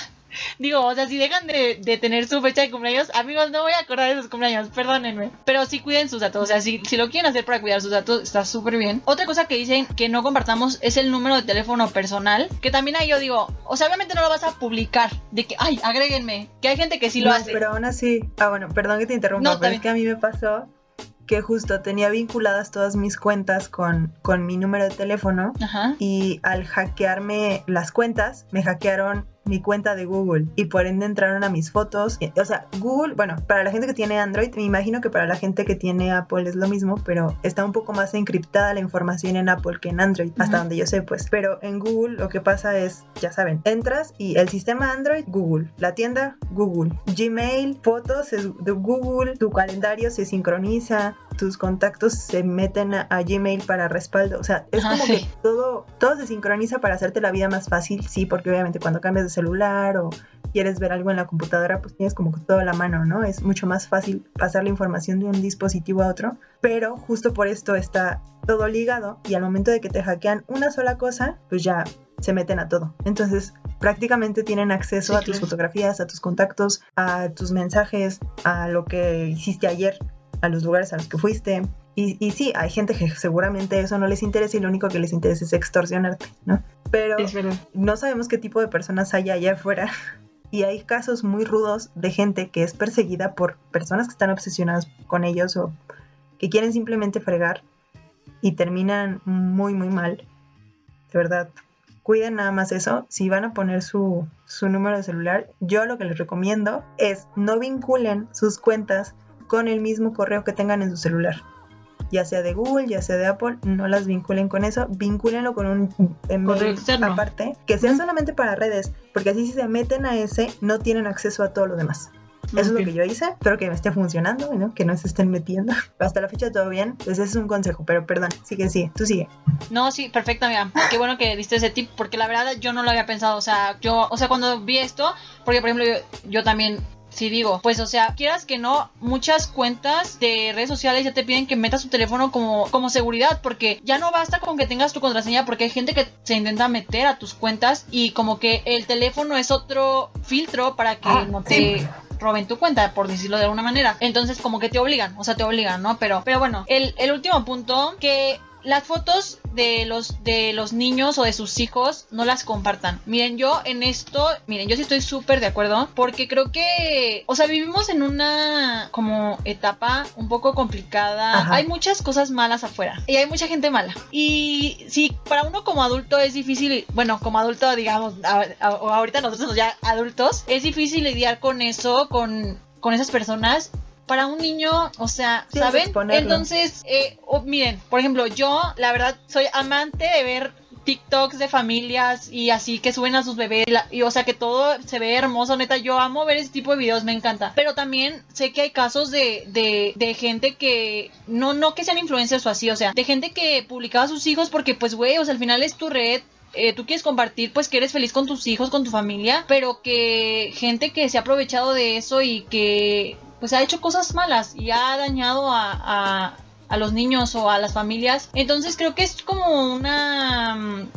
Digo, o sea, si dejan de, de tener su fecha de cumpleaños, amigos, no voy a acordar de sus cumpleaños, perdónenme. Pero sí cuiden sus datos, o sea, si, si lo quieren hacer para cuidar sus datos, está súper bien. Otra cosa que dicen que no compartamos es el número de teléfono personal, que también ahí yo digo, o sea, obviamente no lo vas a publicar, de que, ay, agréguenme, que hay gente que sí lo No, hace. Pero aún así, ah, bueno, perdón que te interrumpa, No, pero es bien. que a mí me pasó que justo tenía vinculadas todas mis cuentas con, con mi número de teléfono Ajá. y al hackearme las cuentas, me hackearon mi cuenta de Google y por ende entraron a mis fotos. Y- O sea, Google, bueno, para la gente que tiene Android, me imagino que para la gente que tiene Apple es lo mismo, pero está un poco más encriptada la información en Apple que en Android, hasta donde yo sé, pues. Pero en Google lo que pasa es, ya saben, entras y el sistema Android, Google, la tienda, Google, Gmail, fotos es de Google, tu calendario se sincroniza, tus contactos se meten a, a Gmail para respaldo, o sea, es como sí. que todo, todo se sincroniza para hacerte la vida más fácil, sí, porque obviamente cuando cambias de celular o quieres ver algo en la computadora, pues tienes como que todo a la mano, ¿no? Es mucho más fácil pasar la información de un dispositivo a otro, pero justo por esto está todo ligado y al momento de que te hackean una sola cosa, pues ya se meten a todo. Entonces, prácticamente tienen acceso Sí, a tus claro. fotografías, a tus contactos, a tus mensajes, a lo que hiciste ayer, a los lugares a los que fuiste. Y, y sí, hay gente que seguramente eso no les interesa y lo único que les interesa es extorsionarte, ¿no? Pero no sabemos qué tipo de personas hay allá afuera. Y hay casos muy rudos de gente que es perseguida por personas que están obsesionadas con ellos o que quieren simplemente fregar y terminan muy, muy mal. De verdad, cuiden nada más eso. Si van a poner su, su número de celular, yo lo que les recomiendo es no vinculen sus cuentas con el mismo correo que tengan en su celular. Ya sea de Google, ya sea de Apple, no las vinculen con eso, vincúlenlo con un email aparte, que sea solamente para redes, porque así si se meten a ese, no tienen acceso a todo lo demás. Eso es Ok. lo que yo hice, espero que me esté funcionando, ¿no? que no se estén metiendo. Hasta la fecha todo bien, pues ese es un consejo, pero perdón, sigue, sigue, tú sigue. No, sí, perfecto, amiga. Qué bueno que diste ese tip, porque la verdad yo no lo había pensado. O sea, yo, o sea, cuando vi esto, porque por ejemplo yo, yo también sí digo, pues o sea, quieras que no, muchas cuentas de redes sociales ya te piden que metas tu teléfono como, como seguridad, porque ya no basta con que tengas tu contraseña, porque hay gente que se intenta meter a tus cuentas y como que el teléfono es otro filtro para que Ah, no sí. te roben tu cuenta, por decirlo de alguna manera. Entonces, como que te obligan, o sea, te obligan, ¿no? Pero, pero bueno, el, el último punto, que las fotos de los de los niños o de sus hijos no las compartan. Miren, yo en esto, miren, yo sí estoy súper de acuerdo porque creo que, o sea, vivimos en una como etapa un poco complicada. Ajá. Hay muchas cosas malas afuera y hay mucha gente mala. Y si para uno como adulto es difícil, bueno, como adulto digamos, a- ahorita nosotros ya adultos, es difícil lidiar con eso, con con esas personas para un niño, o sea, Sí, ¿saben? Entonces, eh, oh, miren, por ejemplo, yo la verdad soy amante de ver TikToks de familias y así que suben a sus bebés y, la- y, o sea que todo se ve hermoso, neta, yo amo ver ese tipo de videos, me encanta. Pero también sé que hay casos de, de, de gente que, no, no que sean influencers o así, o sea, de gente que publicaba a sus hijos porque pues güey, o sea, al final es tu red, eh, tú quieres compartir, pues que eres feliz con tus hijos, con tu familia, pero que gente que se ha aprovechado de eso y que pues ha hecho cosas malas y ha dañado a, a, los niños o a las familias. Entonces creo que es como una mm,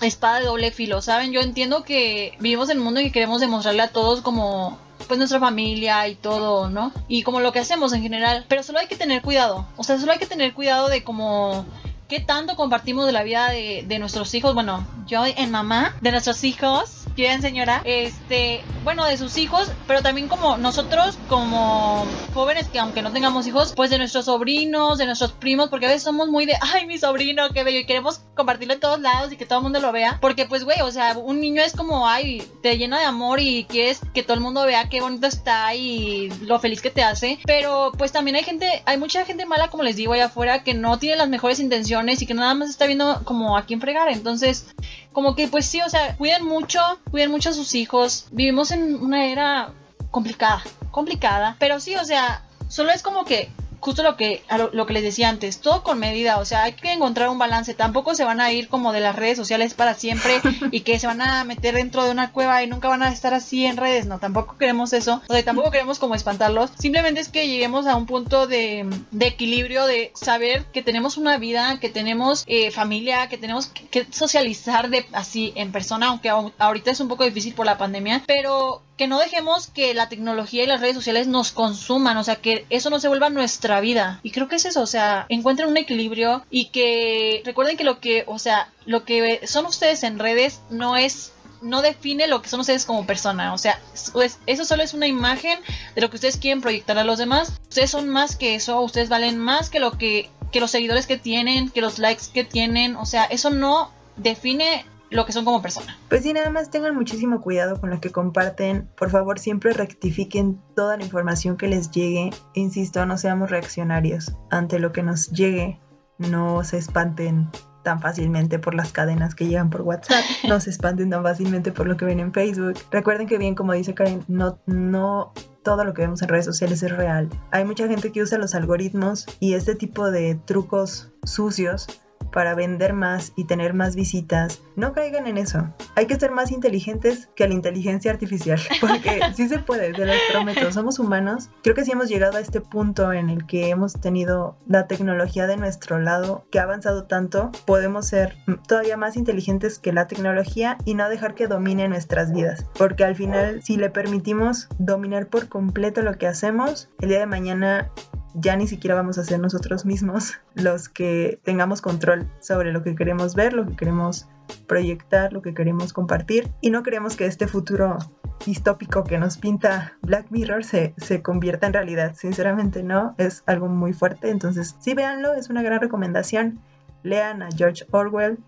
espada de doble filo, ¿saben? Yo entiendo que vivimos en un mundo que queremos demostrarle a todos como pues nuestra familia y todo, ¿no? Y como lo que hacemos en general, pero solo hay que tener cuidado, o sea, solo hay que tener cuidado de como qué tanto compartimos de la vida de, de nuestros hijos, bueno, yo en mamá, de nuestros hijos, bien señora, este, bueno, de sus hijos, pero también como nosotros como jóvenes que aunque no tengamos hijos, pues de nuestros sobrinos, de nuestros primos, porque a veces somos muy de, ay, mi sobrino, qué bello, y queremos compartirlo en todos lados y que todo el mundo lo vea, porque pues, güey, o sea, un niño es como, ay, te llena de amor y quieres que todo el mundo vea qué bonito está y lo feliz que te hace, pero pues también hay gente, hay mucha gente mala, como les digo, allá afuera, que no tiene las mejores intenciones y que nada más está viendo como a quién fregar, entonces como que pues sí, o sea, cuiden mucho, cuiden mucho a sus hijos. Vivimos en una era complicada, complicada, pero sí, o sea, solo es como que justo lo que, a lo, lo que les decía antes, todo con medida, o sea, hay que encontrar un balance, tampoco se van a ir como de las redes sociales para siempre y que se van a meter dentro de una cueva y nunca van a estar así en redes, no, tampoco queremos eso, o sea, tampoco queremos como espantarlos, simplemente es que lleguemos a un punto de, de equilibrio, de saber que tenemos una vida, que tenemos eh, familia, que tenemos que, que socializar de así en persona, aunque au- ahorita es un poco difícil por la pandemia, pero que no dejemos que la tecnología y las redes sociales nos consuman, o sea, que eso no se vuelva nuestra vida. Y creo que es eso, o sea, encuentren un equilibrio y que recuerden que lo que, o sea, lo que son ustedes en redes no es no define lo que son ustedes como persona, o sea, es- eso solo es una imagen de lo que ustedes quieren proyectar a los demás. Ustedes son más que eso, ustedes valen más que lo que que los seguidores que tienen, que los likes que tienen, o sea, eso no define lo que son como persona. Pues sí, nada más tengan muchísimo cuidado con lo que comparten. Por favor, siempre rectifiquen toda la información que les llegue. Insisto, no seamos reaccionarios ante lo que nos llegue. No se espanten tan fácilmente por las cadenas que llegan por WhatsApp. No se espanten tan fácilmente por lo que ven en Facebook. Recuerden que bien, como dice Karen, no, no todo lo que vemos en redes sociales es real. Hay mucha gente que usa los algoritmos y este tipo de trucos sucios para vender más y tener más visitas. No caigan en eso. Hay que ser más inteligentes que la inteligencia artificial, porque sí se puede, se los prometo. Somos humanos. Creo que sí hemos llegado a este punto en el que hemos tenido la tecnología de nuestro lado, que ha avanzado tanto, podemos ser todavía más inteligentes que la tecnología y no dejar que domine nuestras vidas, porque al final si le permitimos dominar por completo lo que hacemos, el día de mañana ya ni siquiera vamos a ser nosotros mismos los que tengamos control sobre lo que queremos ver, lo que queremos proyectar, lo que queremos compartir. Y no queremos que este futuro distópico que nos pinta Black Mirror se, se convierta en realidad. Sinceramente no, es algo muy fuerte. Entonces sí véanlo, es una gran recomendación. Lean a George Orwell,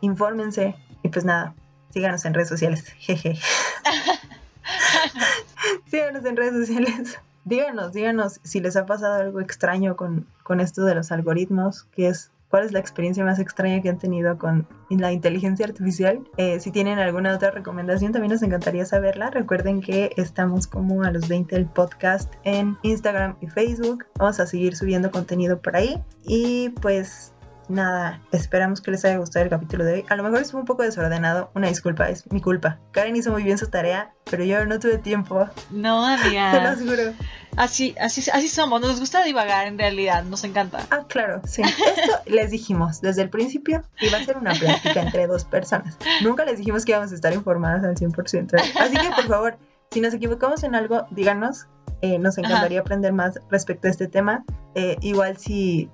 infórmense y pues nada, síganos en redes sociales. Jeje. síganos en redes sociales. Díganos, díganos si les ha pasado algo extraño con, con esto de los algoritmos, que es cuál es la experiencia más extraña que han tenido con la inteligencia artificial. Eh, si tienen alguna otra recomendación, también nos encantaría saberla. Recuerden que estamos como a los 20 del podcast en Instagram y Facebook. Vamos a seguir subiendo contenido por ahí. Y pues nada, esperamos que les haya gustado el capítulo de hoy. A lo mejor estuvo un poco desordenado, una disculpa, es mi culpa. Karen hizo muy bien su tarea, pero yo no tuve tiempo, No, te lo amiga. aseguro. Así, así, así somos, nos gusta divagar en realidad, nos encanta. Ah, claro, sí. Esto les dijimos desde el principio iba a ser una plática entre dos personas. Nunca les dijimos que íbamos a estar informadas al 100%. Así que, por favor, si nos equivocamos en algo, díganos. Eh, nos encantaría aprender más respecto a este tema. Eh, igual si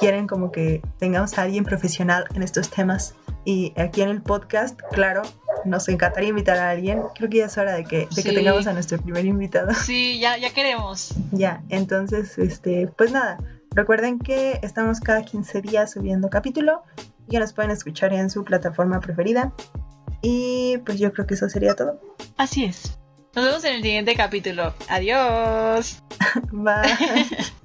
quieren como que tengamos a alguien profesional en estos temas y aquí en el podcast, claro, nos encantaría invitar a alguien. Creo que ya es hora de que, de que Sí. tengamos a nuestro primer invitado. Sí, ya, ya queremos. Ya, entonces, este, pues nada, recuerden que estamos cada 15 días subiendo capítulo y que nos pueden escuchar en su plataforma preferida. Y pues yo creo que eso sería todo. Así es. Nos vemos en el siguiente capítulo. Adiós. Bye.